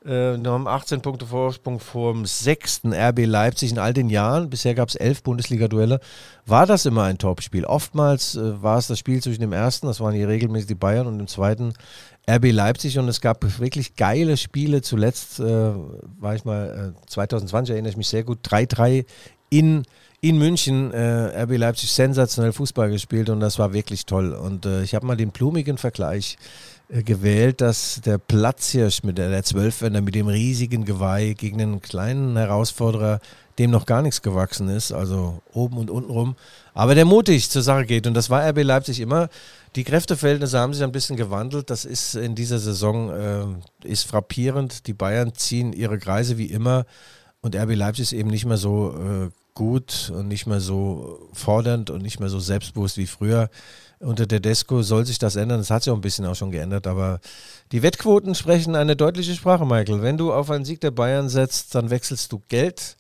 äh, noch haben 18 Punkte Vorsprung vor dem sechsten RB Leipzig in all den Jahren. Bisher gab es elf Bundesliga-Duelle. War das immer ein Topspiel? Oftmals äh, war es das Spiel zwischen dem ersten, das waren hier regelmäßig die Bayern, und dem zweiten RB Leipzig. Und es gab wirklich geile Spiele. Zuletzt äh, war ich mal, äh, 2020 erinnere ich mich sehr gut, 3-3 in in München äh, RB Leipzig sensationell Fußball gespielt und das war wirklich toll. Und äh, ich habe mal den blumigen Vergleich äh, gewählt, dass der Platzhirsch mit der, der Zwölfwender mit dem riesigen Geweih gegen einen kleinen Herausforderer, dem noch gar nichts gewachsen ist, also oben und unten rum, aber der mutig zur Sache geht. Und das war RB Leipzig immer. Die Kräfteverhältnisse haben sich ein bisschen gewandelt. Das ist in dieser Saison äh, ist frappierend. Die Bayern ziehen ihre Kreise wie immer. Und RB Leipzig ist eben nicht mehr so äh, gut und nicht mehr so fordernd und nicht mehr so selbstbewusst wie früher. Unter der Desco soll sich das ändern. Das hat sich auch ein bisschen auch schon geändert, aber die Wettquoten sprechen eine deutliche Sprache, Michael. Wenn du auf einen Sieg der Bayern setzt, dann wechselst du Geld.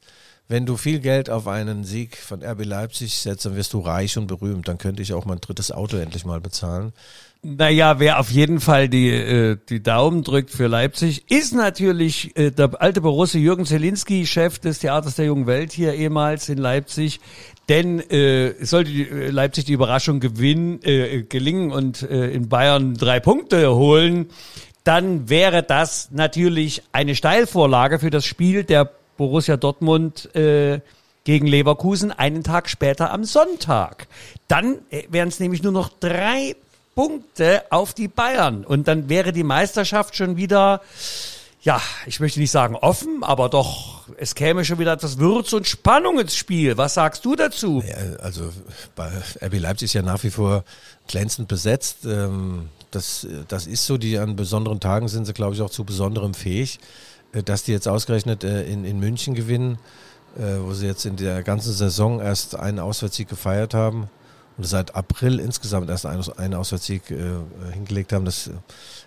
Wenn du viel Geld auf einen Sieg von RB Leipzig setzt, dann wirst du reich und berühmt. Dann könnte ich auch mein drittes Auto endlich mal bezahlen. Naja, wer auf jeden Fall die, äh, die Daumen drückt für Leipzig, ist natürlich äh, der alte Borusse Jürgen Zelinski, Chef des Theaters der Jungen Welt hier ehemals in Leipzig. Denn äh, sollte die, äh, Leipzig die Überraschung gewinnen, äh, gelingen und äh, in Bayern drei Punkte holen, dann wäre das natürlich eine Steilvorlage für das Spiel der Borussia Dortmund äh, gegen Leverkusen einen Tag später am Sonntag. Dann äh, wären es nämlich nur noch drei Punkte auf die Bayern. Und dann wäre die Meisterschaft schon wieder, ja, ich möchte nicht sagen offen, aber doch, es käme schon wieder etwas Würze und Spannung ins Spiel. Was sagst du dazu? Ja, also bei RB Leipzig ist ja nach wie vor glänzend besetzt. Ähm, das, das ist so, die an besonderen Tagen sind sie, glaube ich, auch zu besonderem fähig. Äh, Dass die jetzt ausgerechnet äh, in, in München gewinnen, äh, wo sie jetzt in der ganzen Saison erst einen Auswärtssieg gefeiert haben und seit April insgesamt erst einen, Auswärtssieg hingelegt haben, das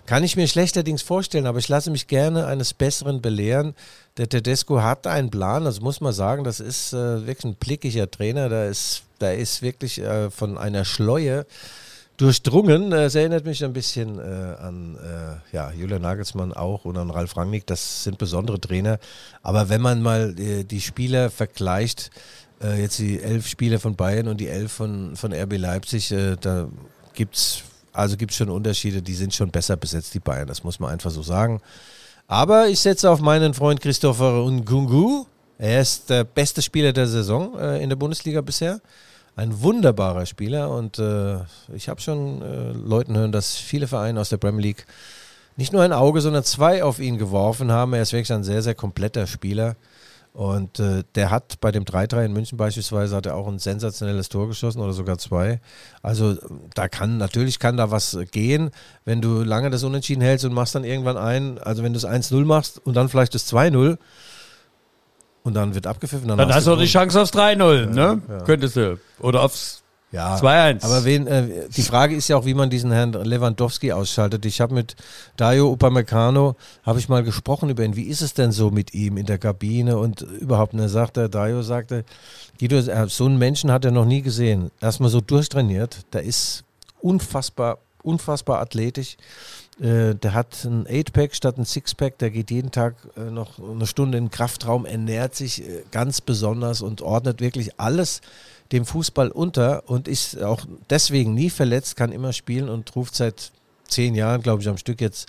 kann ich mir schlechterdings vorstellen, aber ich lasse mich gerne eines Besseren belehren. Der Tedesco hat einen Plan, das muss man sagen, das ist wirklich ein blickiger Trainer, da ist, da ist wirklich von einer Schleue durchdrungen. Es erinnert mich ein bisschen äh, an äh, ja, Julian Nagelsmann auch und an Ralf Rangnick. Das sind besondere Trainer. Aber wenn man mal äh, die Spieler vergleicht, äh, jetzt die elf Spieler von Bayern und die elf von, von RB Leipzig, äh, da gibt's also gibt's schon Unterschiede, die sind schon besser besetzt, die Bayern, das muss man einfach so sagen. Aber ich setze auf meinen Freund Christopher Ngungu. Er ist der beste Spieler der Saison äh, in der Bundesliga bisher. Ein wunderbarer Spieler und äh, ich habe schon äh, Leuten hören, dass viele Vereine aus der Premier League nicht nur ein Auge, sondern zwei auf ihn geworfen haben. Er ist wirklich ein sehr, sehr kompletter Spieler. Und äh, der hat bei dem 3-3 in München beispielsweise hat er auch ein sensationelles Tor geschossen oder sogar zwei. Also da kann, natürlich kann da was gehen, wenn du lange das Unentschieden hältst und machst dann irgendwann ein, also wenn du es 1-0 machst und dann vielleicht das 2-0 und dann wird abgepfiffen. Dann hast du auch die. Chance aufs 3-0, ne? Könntest du. Oder aufs Ja, 2-1. aber wen, äh, die Frage ist ja auch, wie man diesen Herrn Lewandowski ausschaltet. Ich habe mit Dario Upamecano, habe ich mal gesprochen über ihn. Wie ist es denn so mit ihm in der Kabine und überhaupt? Und er sagte, Dario sagte, Guido, äh, so einen Menschen hat er noch nie gesehen. Erstmal so durchtrainiert. Der ist unfassbar, unfassbar athletisch. Äh, der hat ein Eight-Pack statt ein Six-Pack. Der geht jeden Tag äh, noch eine Stunde in den Kraftraum, ernährt sich äh, ganz besonders und ordnet wirklich alles dem Fußball unter und ist auch deswegen nie verletzt, kann immer spielen und ruft seit zehn Jahren, glaube ich, am Stück jetzt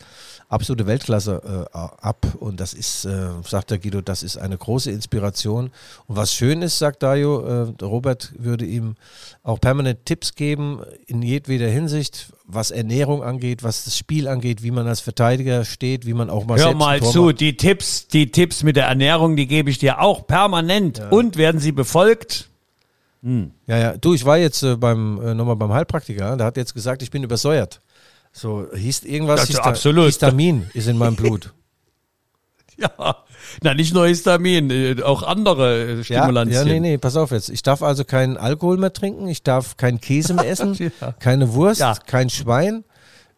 absolute Weltklasse äh, ab. Und das ist, äh, sagt der Guido, das ist eine große Inspiration. Und was schön ist, sagt Dario, äh, Robert würde ihm auch permanent Tipps geben, in jedweder Hinsicht, was Ernährung angeht, was das Spiel angeht, wie man als Verteidiger steht, wie man auch mal Hör mal zu, macht. die Tipps, die Tipps mit der Ernährung, die gebe ich dir auch permanent. Ja. Und werden sie befolgt? Hm. Ja, ja. Du, ich war jetzt äh, beim äh, nochmal beim Heilpraktiker, der hat jetzt gesagt, ich bin übersäuert. So, hieß irgendwas, Hista absolut. Histamin ist in meinem Blut. ja, na nicht nur Histamin, äh, auch andere äh, Stimulantien. Ja, ja, nee, nee, pass auf jetzt. Ich darf also keinen Alkohol mehr trinken, ich darf keinen Käse mehr essen, ja. keine Wurst, ja. kein Schwein,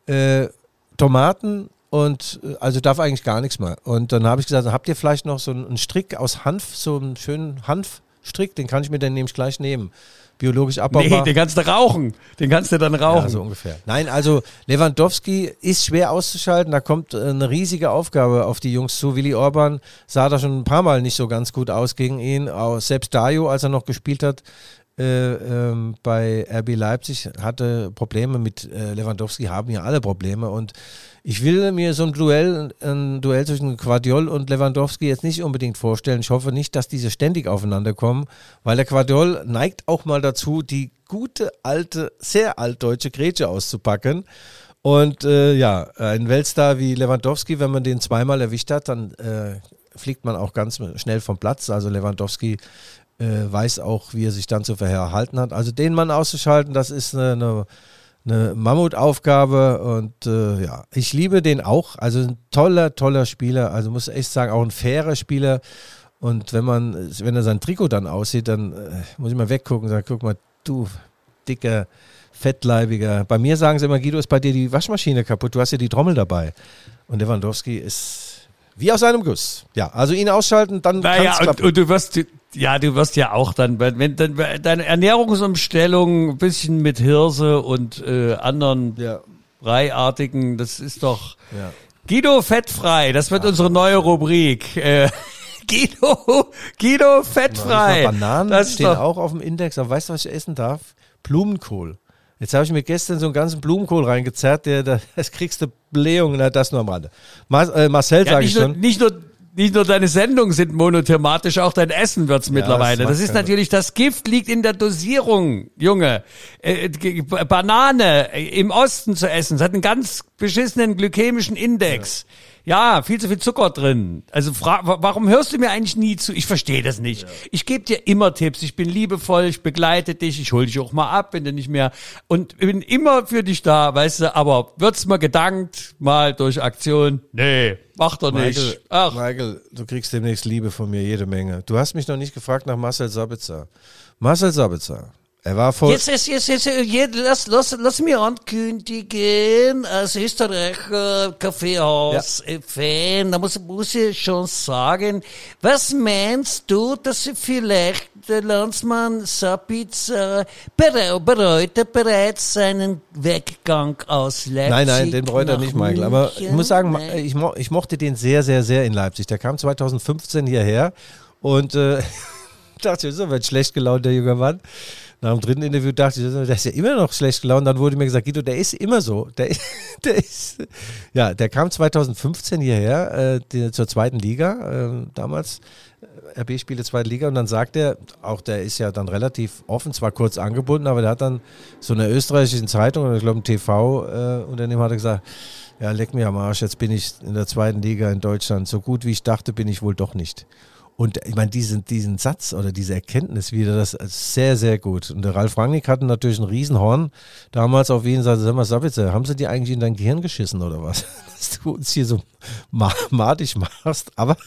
äh, Tomaten und äh, also darf eigentlich gar nichts mehr. Und dann habe ich gesagt, habt ihr vielleicht noch so einen Strick aus Hanf, so einen schönen Hanf? Strick, den kann ich mir dann nämlich gleich nehmen. Biologisch abbaubar. Nee, den kannst du rauchen. Den kannst du dann rauchen. Ja, so ungefähr. Nein, also Lewandowski ist schwer auszuschalten. Da kommt äh, eine riesige Aufgabe auf die Jungs zu. Willi Orban sah da schon ein paar Mal nicht so ganz gut aus gegen ihn. Auch selbst Dario, als er noch gespielt hat, äh, ähm, bei RB Leipzig hatte Probleme mit äh, Lewandowski, haben ja alle Probleme und ich will mir so ein Duell, ein Duell zwischen Quadiol und Lewandowski jetzt nicht unbedingt vorstellen. Ich hoffe nicht, dass diese ständig aufeinander kommen, weil der Quadiol neigt auch mal dazu, die gute, alte, sehr altdeutsche Grätsche auszupacken. Und äh, ja, ein Weltstar wie Lewandowski, wenn man den zweimal erwischt hat, dann äh, fliegt man auch ganz schnell vom Platz. Also Lewandowski äh, weiß auch, wie er sich dann zu verhalten hat. Also den Mann auszuschalten, das ist eine, eine eine Mammutaufgabe und äh, ja, ich liebe den auch. Also ein toller, toller Spieler. Also muss echt sagen, auch ein fairer Spieler. Und wenn man, wenn er sein Trikot dann aussieht, dann äh, muss ich mal weggucken und sagen, guck mal, du dicker, fettleibiger. Bei mir sagen sie immer, Guido, ist bei dir die Waschmaschine kaputt, du hast ja die Trommel dabei. Und Lewandowski ist wie aus einem Guss. Ja, also ihn ausschalten, dann naja, und, und du wirst, ja, du wirst ja auch dann, wenn dann deine Ernährungsumstellung ein bisschen mit Hirse und äh, anderen ja. Breiartigen, das ist doch ja. Guido fettfrei. Das wird Ach, unsere neue Rubrik. Äh, Guido, Guido fettfrei. Bananen das stehen auch auf dem Index. Aber weißt du, was ich essen darf? Blumenkohl. Jetzt habe ich mir gestern so einen ganzen Blumenkohl reingezerrt, der, das kriegst du Blähung, na, das nur am Rande. Mar, äh, Marcel ja, sage ich schon. Nicht nur nicht nur deine Sendungen sind monothematisch, auch dein Essen wird's ja, mittlerweile. Das, das ist natürlich, das Gift liegt in der Dosierung, Junge. Äh, Banane im Osten zu essen, das hat einen ganz beschissenen glykämischen Index. Ja. Ja, viel zu viel Zucker drin. Also warum hörst du mir eigentlich nie zu? Ich verstehe das nicht. Ja. Ich gebe dir immer Tipps. Ich bin liebevoll, ich begleite dich, ich hole dich auch mal ab, wenn du nicht mehr und bin immer für dich da, weißt du. Aber wird's mal gedankt, mal durch Aktion? Nee, mach doch nicht. Michael, Ach. Michael, du kriegst demnächst Liebe von mir, jede Menge. Du hast mich noch nicht gefragt nach Marcel Sabitzer. Marcel Sabitzer er war voll. Jetzt, jetzt, jetzt, jetzt, jetzt lass, lass, lass mir ankündigen, als Österreicher Kaffeehaus-Fan, ja. da muss, muss ich schon sagen, was meinst du, dass vielleicht der Landsmann Sapitz äh, bereut er bereits seinen Weggang aus Leipzig? Nein, nein, den bereut er nicht, Michael. Aber ich muss sagen, ich, mo ich mochte den sehr, sehr, sehr in Leipzig. Der kam 2015 hierher und äh, dachte, so wird schlecht gelaunt, der junge Mann. Nach dem dritten Interview dachte ich, der ist ja immer noch schlecht gelaunt. Dann wurde mir gesagt, Guido, der ist immer so. Der, der ist, ja, der kam 2015 hierher, äh, die, zur zweiten Liga, äh, damals. Äh, RB spielte zweite Liga und dann sagt er, auch der ist ja dann relativ offen, zwar kurz angebunden, aber der hat dann so einer österreichischen Zeitung, oder ich glaube ein TV-Unternehmen, hat er gesagt, ja, leck mir am Arsch, jetzt bin ich in der zweiten Liga in Deutschland. So gut wie ich dachte, bin ich wohl doch nicht. Und ich meine, diesen, diesen Satz oder diese Erkenntnis wieder, das ist sehr, sehr gut. Und der Ralf Rangnick hatte natürlich ein Riesenhorn damals auf jeden Fall. Sag mal, Sabitzer, haben sie dir eigentlich in dein Gehirn geschissen oder was? Dass du uns hier so madig machst. Aber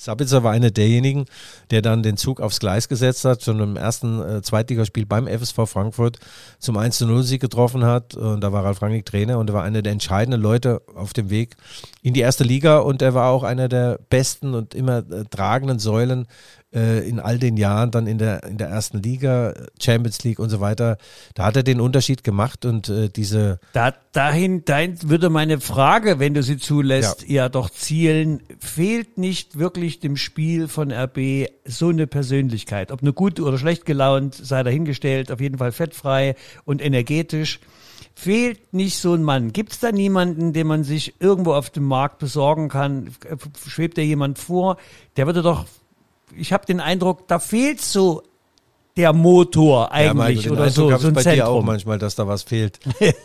Sabitzer war einer derjenigen, der dann den Zug aufs Gleis gesetzt hat, schon im ersten äh, Zweitligaspiel beim FSV Frankfurt zum 1-0-Sieg getroffen hat. Und da war Ralf Rangnick Trainer und er war einer der entscheidenden Leute auf dem Weg in die erste Liga und er war auch einer der besten und immer äh, tragenden Säulen äh, in all den Jahren dann in der, in der ersten Liga, Champions League und so weiter. Da hat er den Unterschied gemacht und äh, diese. Da, dahin, dahin würde meine Frage, wenn du sie zulässt, ja. ja doch zielen. Fehlt nicht wirklich dem Spiel von RB so eine Persönlichkeit? Ob nur gut oder schlecht gelaunt, sei dahingestellt, auf jeden Fall fettfrei und energetisch. fehlt nicht so ein Mann. Gibt es da niemanden, den man sich irgendwo auf dem Markt besorgen kann? Schwebt da jemand vor? Der würde doch, ich habe den Eindruck, da fehlt so der Motor eigentlich ja, oder Eindruck so, hab so ein ich bei dir auch Zentrum. manchmal, dass da was fehlt.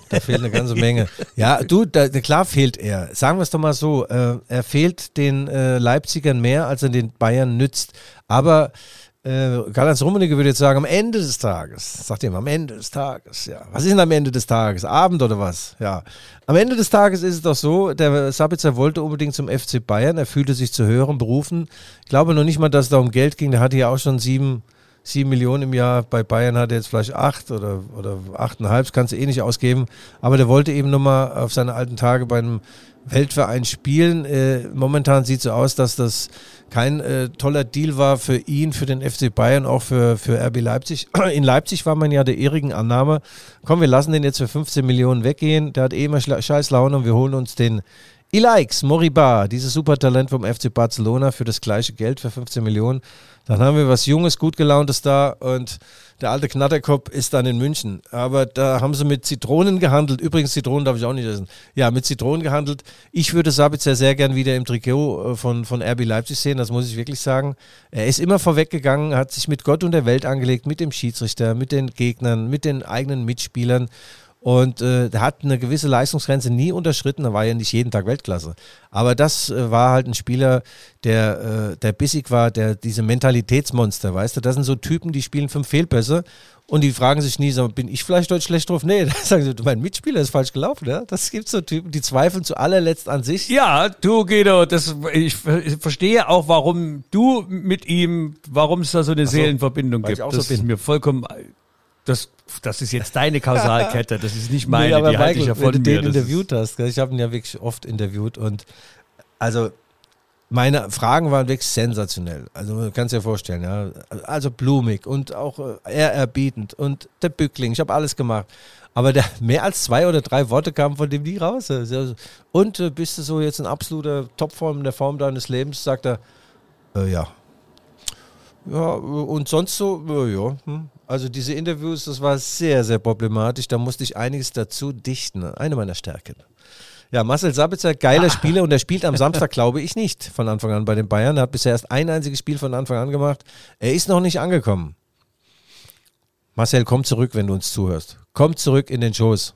Da fehlt eine ganze Menge. Ja, du, da, klar fehlt er. Sagen wir es doch mal so, äh, er fehlt den äh, Leipzigern mehr, als er den Bayern nützt. Aber äh, Karl-Heinz Rummenigge würde jetzt sagen, am Ende des Tages, sagt ihm, am Ende des Tages, ja. Was ist denn am Ende des Tages? Abend oder was? Ja. Am Ende des Tages ist es doch so, der Sabitzer wollte unbedingt zum FC Bayern, er fühlte sich zu höheren Berufen. Ich glaube noch nicht mal, dass es da um Geld ging, der hatte ja auch schon sieben, sieben Millionen im Jahr, bei Bayern hat er jetzt vielleicht acht oder, oder achteinhalb, das kannst du eh nicht ausgeben, aber der wollte eben nochmal auf seine alten Tage bei einem Weltverein spielen. Äh, momentan sieht es so aus, dass das kein äh, toller Deal war für ihn, für den FC Bayern, auch für, für RB Leipzig. In Leipzig war man ja der ewigen Annahme, komm, wir lassen den jetzt für 15 Millionen weggehen, der hat eh immer scheiß Laune und wir holen uns den Ilaix Moriba, dieses Supertalent vom FC Barcelona für das gleiche Geld, für 15 Millionen. Dann haben wir was Junges, gut gelauntes da und der alte Knatterkopf ist dann in München. Aber da haben sie mit Zitronen gehandelt. Übrigens, Zitronen darf ich auch nicht essen. Ja, mit Zitronen gehandelt. Ich würde Sabitzer sehr gern wieder im Trikot äh, von, von RB Leipzig sehen, das muss ich wirklich sagen. Er ist immer vorweggegangen, hat sich mit Gott und der Welt angelegt, mit dem Schiedsrichter, mit den Gegnern, mit den eigenen Mitspielern. Und äh, der hat eine gewisse Leistungsgrenze nie unterschritten, er war ja nicht jeden Tag Weltklasse. Aber das äh, war halt ein Spieler, der, äh, der bissig war, der diese Mentalitätsmonster, weißt du, das sind so Typen, die spielen fünf Fehlpässe und die fragen sich nie, so, bin ich vielleicht heute schlecht drauf? Nee, da sagen sie, mein Mitspieler ist falsch gelaufen. Ja? Das gibt so Typen, die zweifeln zu allerletzt an sich. Ja, du Guido, das, ich ich verstehe auch, warum du mit ihm, warum es da so eine Seelenverbindung weil ich gibt. auch so das ist bin. mir vollkommen, das, das ist jetzt deine Kausalkette, das ist nicht meine, nee, aber die halte ich ja Michael, von wenn du mir. den interviewt hast, ich habe ihn ja wirklich oft interviewt und also meine Fragen waren wirklich sensationell. Also du kannst dir vorstellen, ja. Also blumig und auch äh, ehrerbietend und der Bückling, ich habe alles gemacht. Aber der, mehr als zwei oder drei Worte kamen von dem nie raus. Also, Und äh, bist du so jetzt in absoluter Topform in der Form deines Lebens, sagt er, äh, ja. Ja, und sonst so, äh, ja. Hm. Also diese Interviews, das war sehr, sehr problematisch. Da musste ich einiges dazu dichten. Eine meiner Stärken. Ja, Marcel Sabitzer, geiler Spieler und er spielt am Samstag, glaube ich, nicht von Anfang an bei den Bayern. Er hat bisher erst ein einziges Spiel von Anfang an gemacht. Er ist noch nicht angekommen. Marcel, komm zurück, wenn du uns zuhörst. Komm zurück in den Schoß.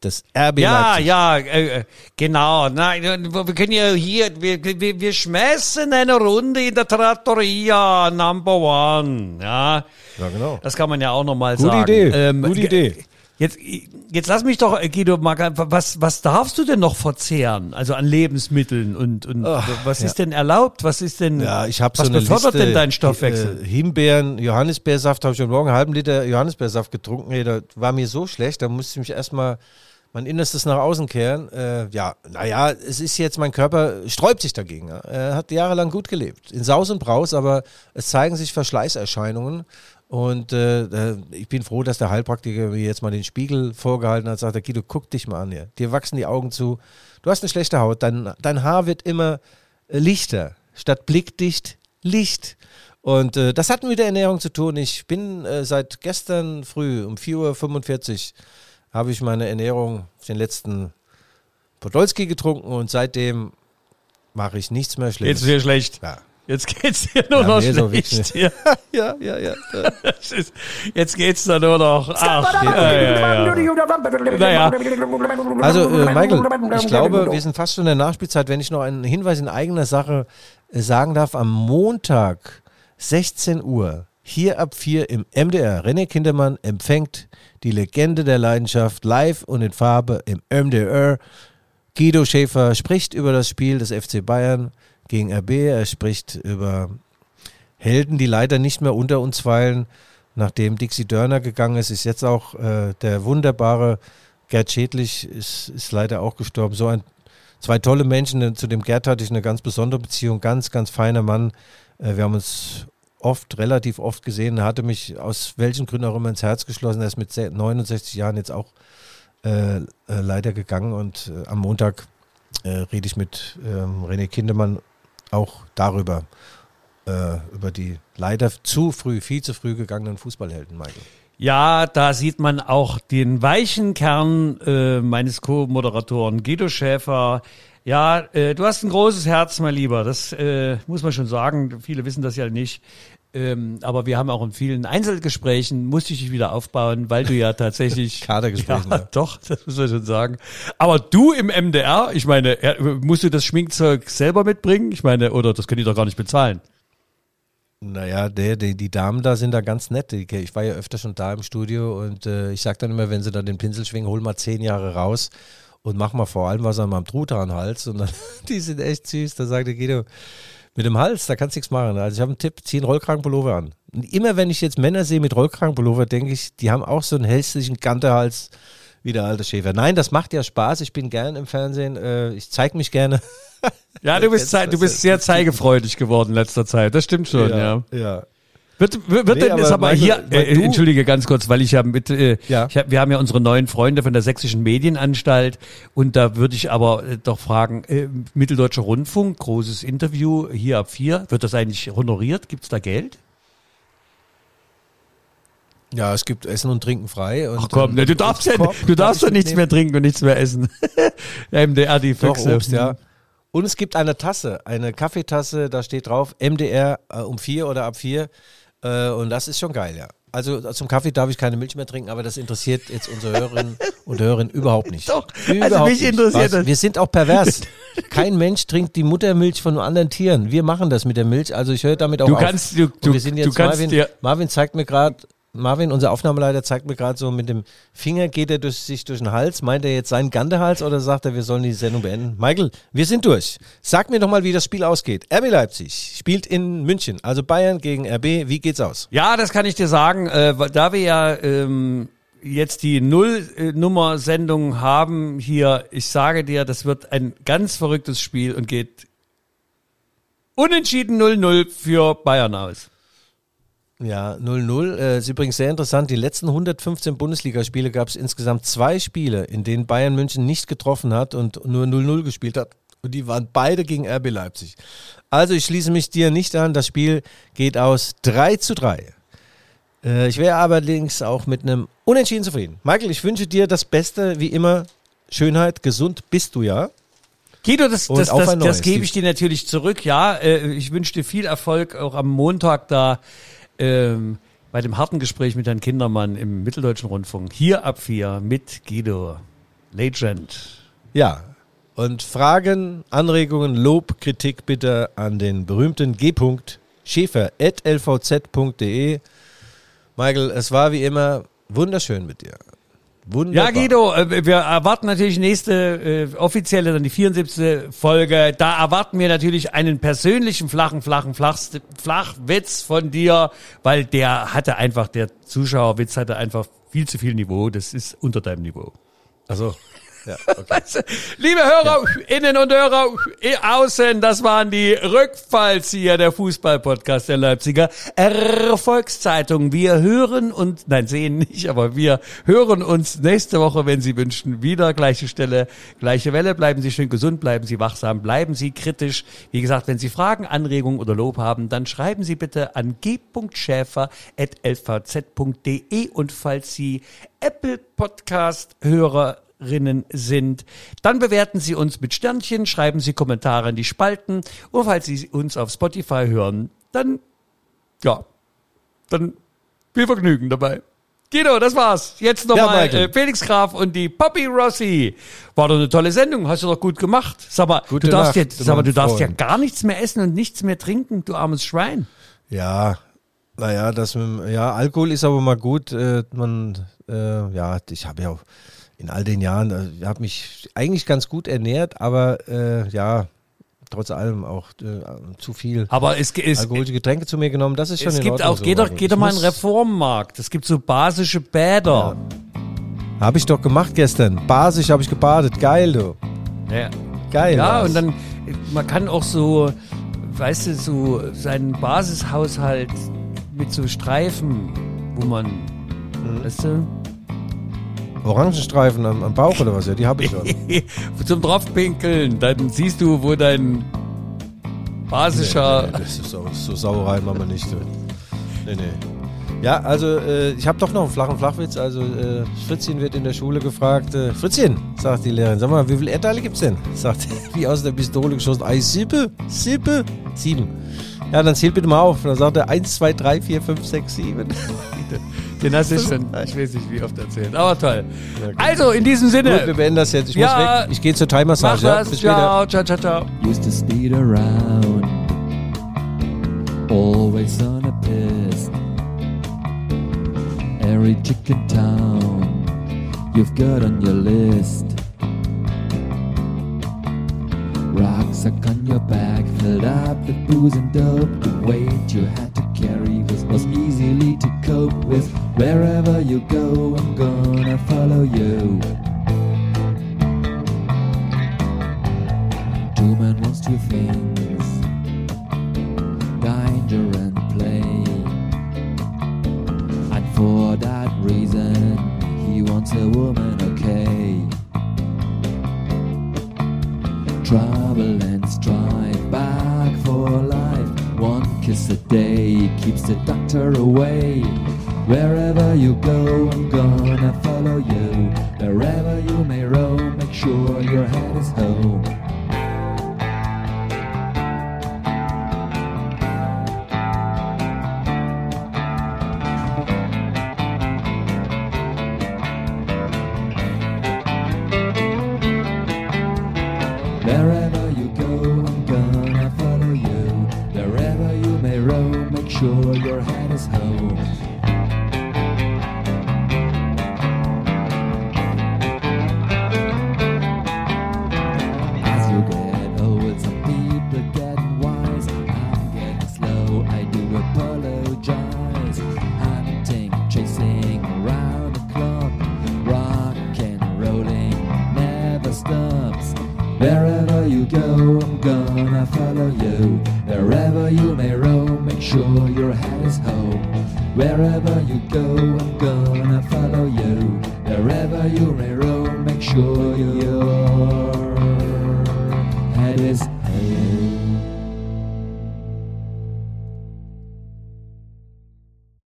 Das RB Ja, Leipzig. ja, äh, äh, genau. Nein, wir können ja hier, wir, wir, wir schmeißen eine Runde in der Trattoria Number One. Ja, Ja, genau. das kann man ja auch nochmal Gute sagen. Idee, gute ge- Idee. Jetzt, jetzt lass mich doch, äh, Guido, ganz- was, was darfst du denn noch verzehren? Also an Lebensmitteln und, und was ist denn erlaubt? Was ist denn, Ja, ich so was eine befördert Liste, denn deinen Stoffwechsel? Äh, Himbeeren, Johannisbeersaft, habe ich heute Morgen einen halben Liter Johannisbeersaft getrunken. Ey, das war mir so schlecht, da musste ich mich erstmal mein Innerstes nach außen kehren. Äh, ja, naja, es ist jetzt, mein Körper sträubt sich dagegen. Ja. Er hat jahrelang gut gelebt. In Saus und Braus, aber es zeigen sich Verschleißerscheinungen. Und äh, ich bin froh, dass der Heilpraktiker mir jetzt mal den Spiegel vorgehalten hat, sagt, er, Guido, guck dich mal an hier. Dir wachsen die Augen zu. Du hast eine schlechte Haut. Dein, dein Haar wird immer äh, lichter. Statt blickdicht, Licht. Und äh, das hat mit der Ernährung zu tun. Ich bin äh, seit gestern früh um 4.45 Uhr habe ich meine Ernährung, den letzten Podolski getrunken und seitdem mache ich nichts mehr Schlimmes. Jetzt dir schlecht. ja. Jetzt geht's dir nur Ja, noch so schlecht. wirklich. Ja, ja, ja, ja. ist, jetzt geht's da nur noch. Ach, ja, ja, ja. Naja. Also, äh, Michael, ich glaube, wir sind fast schon in der Nachspielzeit. Wenn ich noch einen Hinweis in eigener Sache äh, sagen darf, am Montag, 16 Uhr, hier ab 4 im MDR, René Kindermann empfängt die Legende der Leidenschaft live und in Farbe im MDR. Guido Schäfer spricht über das Spiel des FC Bayern gegen RB. Er spricht über Helden, die leider nicht mehr unter uns weilen. Nachdem Dixie Dörner gegangen ist, ist jetzt auch äh, der wunderbare Gerd Schädlich ist, ist leider auch gestorben. So ein, zwei tolle Menschen. Zu dem Gerd hatte ich eine ganz besondere Beziehung. Ganz, ganz feiner Mann. Äh, wir haben uns oft, relativ oft gesehen. Er hatte mich aus welchen Gründen auch immer ins Herz geschlossen. Er ist mit 69 Jahren jetzt auch äh, äh, leider gegangen. Und äh, am Montag äh, rede ich mit ähm, René Kindemann auch darüber äh, über die leider zu früh, viel zu früh gegangenen Fußballhelden, Michael. Ja, da sieht man auch den weichen Kern äh, meines Co-Moderatoren Guido Schäfer. Ja, äh, du hast ein großes Herz, mein Lieber. Das äh, muss man schon sagen. Viele wissen das ja nicht. Ähm, aber wir haben auch in vielen Einzelgesprächen, musste ich dich wieder aufbauen, weil du ja tatsächlich... Kadergesprächen, Ja, ja. doch, das muss man schon sagen. Aber du im MDR, ich meine, äh, musst du das Schminkzeug selber mitbringen? Ich meine, oder das können die doch gar nicht bezahlen. Naja, der, die, die Damen da sind da ganz nett. Ich war ja öfter schon da im Studio und äh, ich sag dann immer, wenn sie dann den Pinsel schwingen, hol mal zehn Jahre raus und mach mal vor allem was an meinem Truthahn-Hals. Und dann, die sind echt süß. Da sagt der Guido, mit dem Hals, da kannst du nichts machen. Also ich habe einen Tipp, zieh einen Rollkragenpullover an. Und immer wenn ich jetzt Männer sehe mit Rollkragenpullover, denke ich, die haben auch so einen hässlichen Ganterhals wie der alte Schäfer. Nein, das macht ja Spaß. Ich bin gern im Fernsehen. Äh, ich zeige mich gerne. Ja, du bist, du bist sehr zeigefreudig geworden in letzter Zeit. Das stimmt schon, ja. ja. Wird, wird, wird Nee, denn aber jetzt aber Michael, hier, äh, entschuldige ganz kurz, weil ich ja mit, äh, Ja. Ich hab, wir haben ja unsere neuen Freunde von der Sächsischen Medienanstalt und da würde ich aber äh, doch fragen, äh, Mitteldeutscher Rundfunk, großes Interview hier ab vier, wird das eigentlich honoriert? Gibt's da Geld? Ja, es gibt Essen und Trinken frei. Und, Ach komm, ähm, ne, du darfst ja, du darfst darf doch ich nichts mehr trinken und nichts mehr essen. MDR, die Doch, Füchse. Obst, ja. Und es gibt eine Tasse, eine Kaffeetasse, da steht drauf MDR äh, um vier oder ab vier. Äh, und das ist schon geil, ja. Also zum Kaffee darf ich keine Milch mehr trinken, aber das interessiert jetzt unsere Hörerinnen und Hörerinnen überhaupt nicht. Doch, also überhaupt mich interessiert Was? das. Wir sind auch pervers. Kein Mensch trinkt die Muttermilch von anderen Tieren. Wir machen das mit der Milch, also ich höre damit auch Du auf. kannst- du- Und du- wir sind du jetzt kannst Marvin, Marvin zeigt mir gerade, Marvin, unser Aufnahmeleiter, zeigt mir gerade so mit dem Finger, geht er durch, sich durch den Hals. Meint er jetzt seinen Gandehals oder sagt er, wir sollen die Sendung beenden? Michael, wir sind durch. Sag mir doch mal, wie das Spiel ausgeht. RB Leipzig spielt in München, also Bayern gegen RB. Wie geht's aus? Ja, das kann ich dir sagen, äh, da wir ja ähm, jetzt die Null-Nummer-Sendung haben hier, ich sage dir, das wird ein ganz verrücktes Spiel und geht unentschieden 0-0 für Bayern aus. Ja, 0-0. Äh, ist übrigens sehr interessant. Die letzten 115 Bundesligaspiele gab es insgesamt zwei Spiele, in denen Bayern München nicht getroffen hat und nur 0-0 gespielt hat. Und die waren beide gegen RB Leipzig. Also ich schließe mich dir nicht an. Das Spiel geht aus 3 zu 3. Äh, ich wäre allerdings auch mit einem Unentschieden zufrieden. Michael, ich wünsche dir das Beste, wie immer. Schönheit, gesund bist du ja. Guido, das, das, das, das gebe ich dir natürlich zurück. Ja, äh, ich wünsche dir viel Erfolg auch am Montag da ähm, bei dem harten Gespräch mit Herrn Kindermann im Mitteldeutschen Rundfunk. Hier ab vier mit Guido. Legend. Ja. Und Fragen, Anregungen, Lob, Kritik bitte an den berühmten G. Schäfer.lvz.de. Michael, es war wie immer wunderschön mit dir. Wunderbar. Ja, Guido, äh, wir erwarten natürlich nächste äh, offizielle, dann die 74. Folge. Da erwarten wir natürlich einen persönlichen flachen, flachen, flachst, Flachwitz von dir, weil der hatte einfach, der Zuschauerwitz hatte einfach viel zu viel Niveau. Das ist unter deinem Niveau. Also, ja, okay. Liebe Hörer, innen und Hörer außen, das waren die Rückfallzieher der Fußball-Podcast der Leipziger Erfolgszeitung. Wir hören uns, nein, sehen nicht, aber wir hören uns nächste Woche, wenn Sie wünschen, wieder gleiche Stelle, gleiche Welle. Bleiben Sie schön gesund, bleiben Sie wachsam, bleiben Sie kritisch. Wie gesagt, wenn Sie Fragen, Anregungen oder Lob haben, dann schreiben Sie bitte an g.schäfer.lvz.de und falls Sie Apple Podcast Hörerinnen sind, dann bewerten Sie uns mit Sternchen, schreiben Sie Kommentare in die Spalten und falls Sie uns auf Spotify hören, dann, ja, dann viel Vergnügen dabei. Guido, das war's. Jetzt Ja, nochmal Michael. äh, Felix Graf und die Poppy Rossi. War doch eine tolle Sendung, hast du doch gut gemacht. Sag mal, Gute du darfst, Nacht, jetzt, sag mal, du darfst ja gar nichts mehr essen und nichts mehr trinken, du armes Schwein. Ja, naja, das ja, Alkohol ist aber mal gut. Äh, man, äh, ja, ich habe ja auch in all den Jahren, äh, ich habe mich eigentlich ganz gut ernährt, aber äh, ja, trotz allem auch äh, zu viel Aber es, es, alkoholische Getränke zu mir genommen. Das ist schon es in gibt Ordnung auch, so, geh doch, aber geh ich doch mal in den Reformmarkt. Es gibt so basische Bäder. Habe ich doch gemacht gestern. Basisch habe ich gebadet. Geil, du. Ja, Geil. ja war's. und dann, man kann auch so, weißt du, so seinen Basishaushalt mit so Streifen, wo man, Mhm. weißt du, Orangenstreifen am, am Bauch oder was? Ja, die habe ich schon. zum draufpinkeln, dann siehst du, wo dein basischer, Nee, nee, das ist so, so Sauerei machen wir nicht. Nee, nee. Ja, also äh, ich habe doch noch einen flachen Flachwitz. Also äh, Fritzchen wird in der Schule gefragt. Äh, Fritzchen, sagt die Lehrerin, sag mal, wie viele Erdteile gibt's denn? Sagt er, wie aus der Pistole geschossen. Ei, sieben, sieben, sieben. Ja, dann zählt bitte mal auf. Dann sagt er 1, 2, 3, 4, 5, 6, 7. Den hast du schon, ich weiß nicht, wie oft erzählt. Aber toll. Also, in diesem Sinne. Gut, wir beenden das jetzt. Ich Ja. muss weg. Ich gehe zur Thai-Massage. Ja, bis später. Ciao, ciao, ciao, ciao. used to speed around, always on a piss. Every chicken town you've got on your list. Rucksack on your back, filled up with booze and dope. The weight you had to carry cope with. Wherever you go, I'm gonna follow you. Two men wants two things danger and play. And for that reason, he wants a woman, okay. Trouble and strife, back for life. One kiss a day keeps the doctor away. Wherever you go, I'm gonna follow you. Wherever you may roam, make sure your head is home.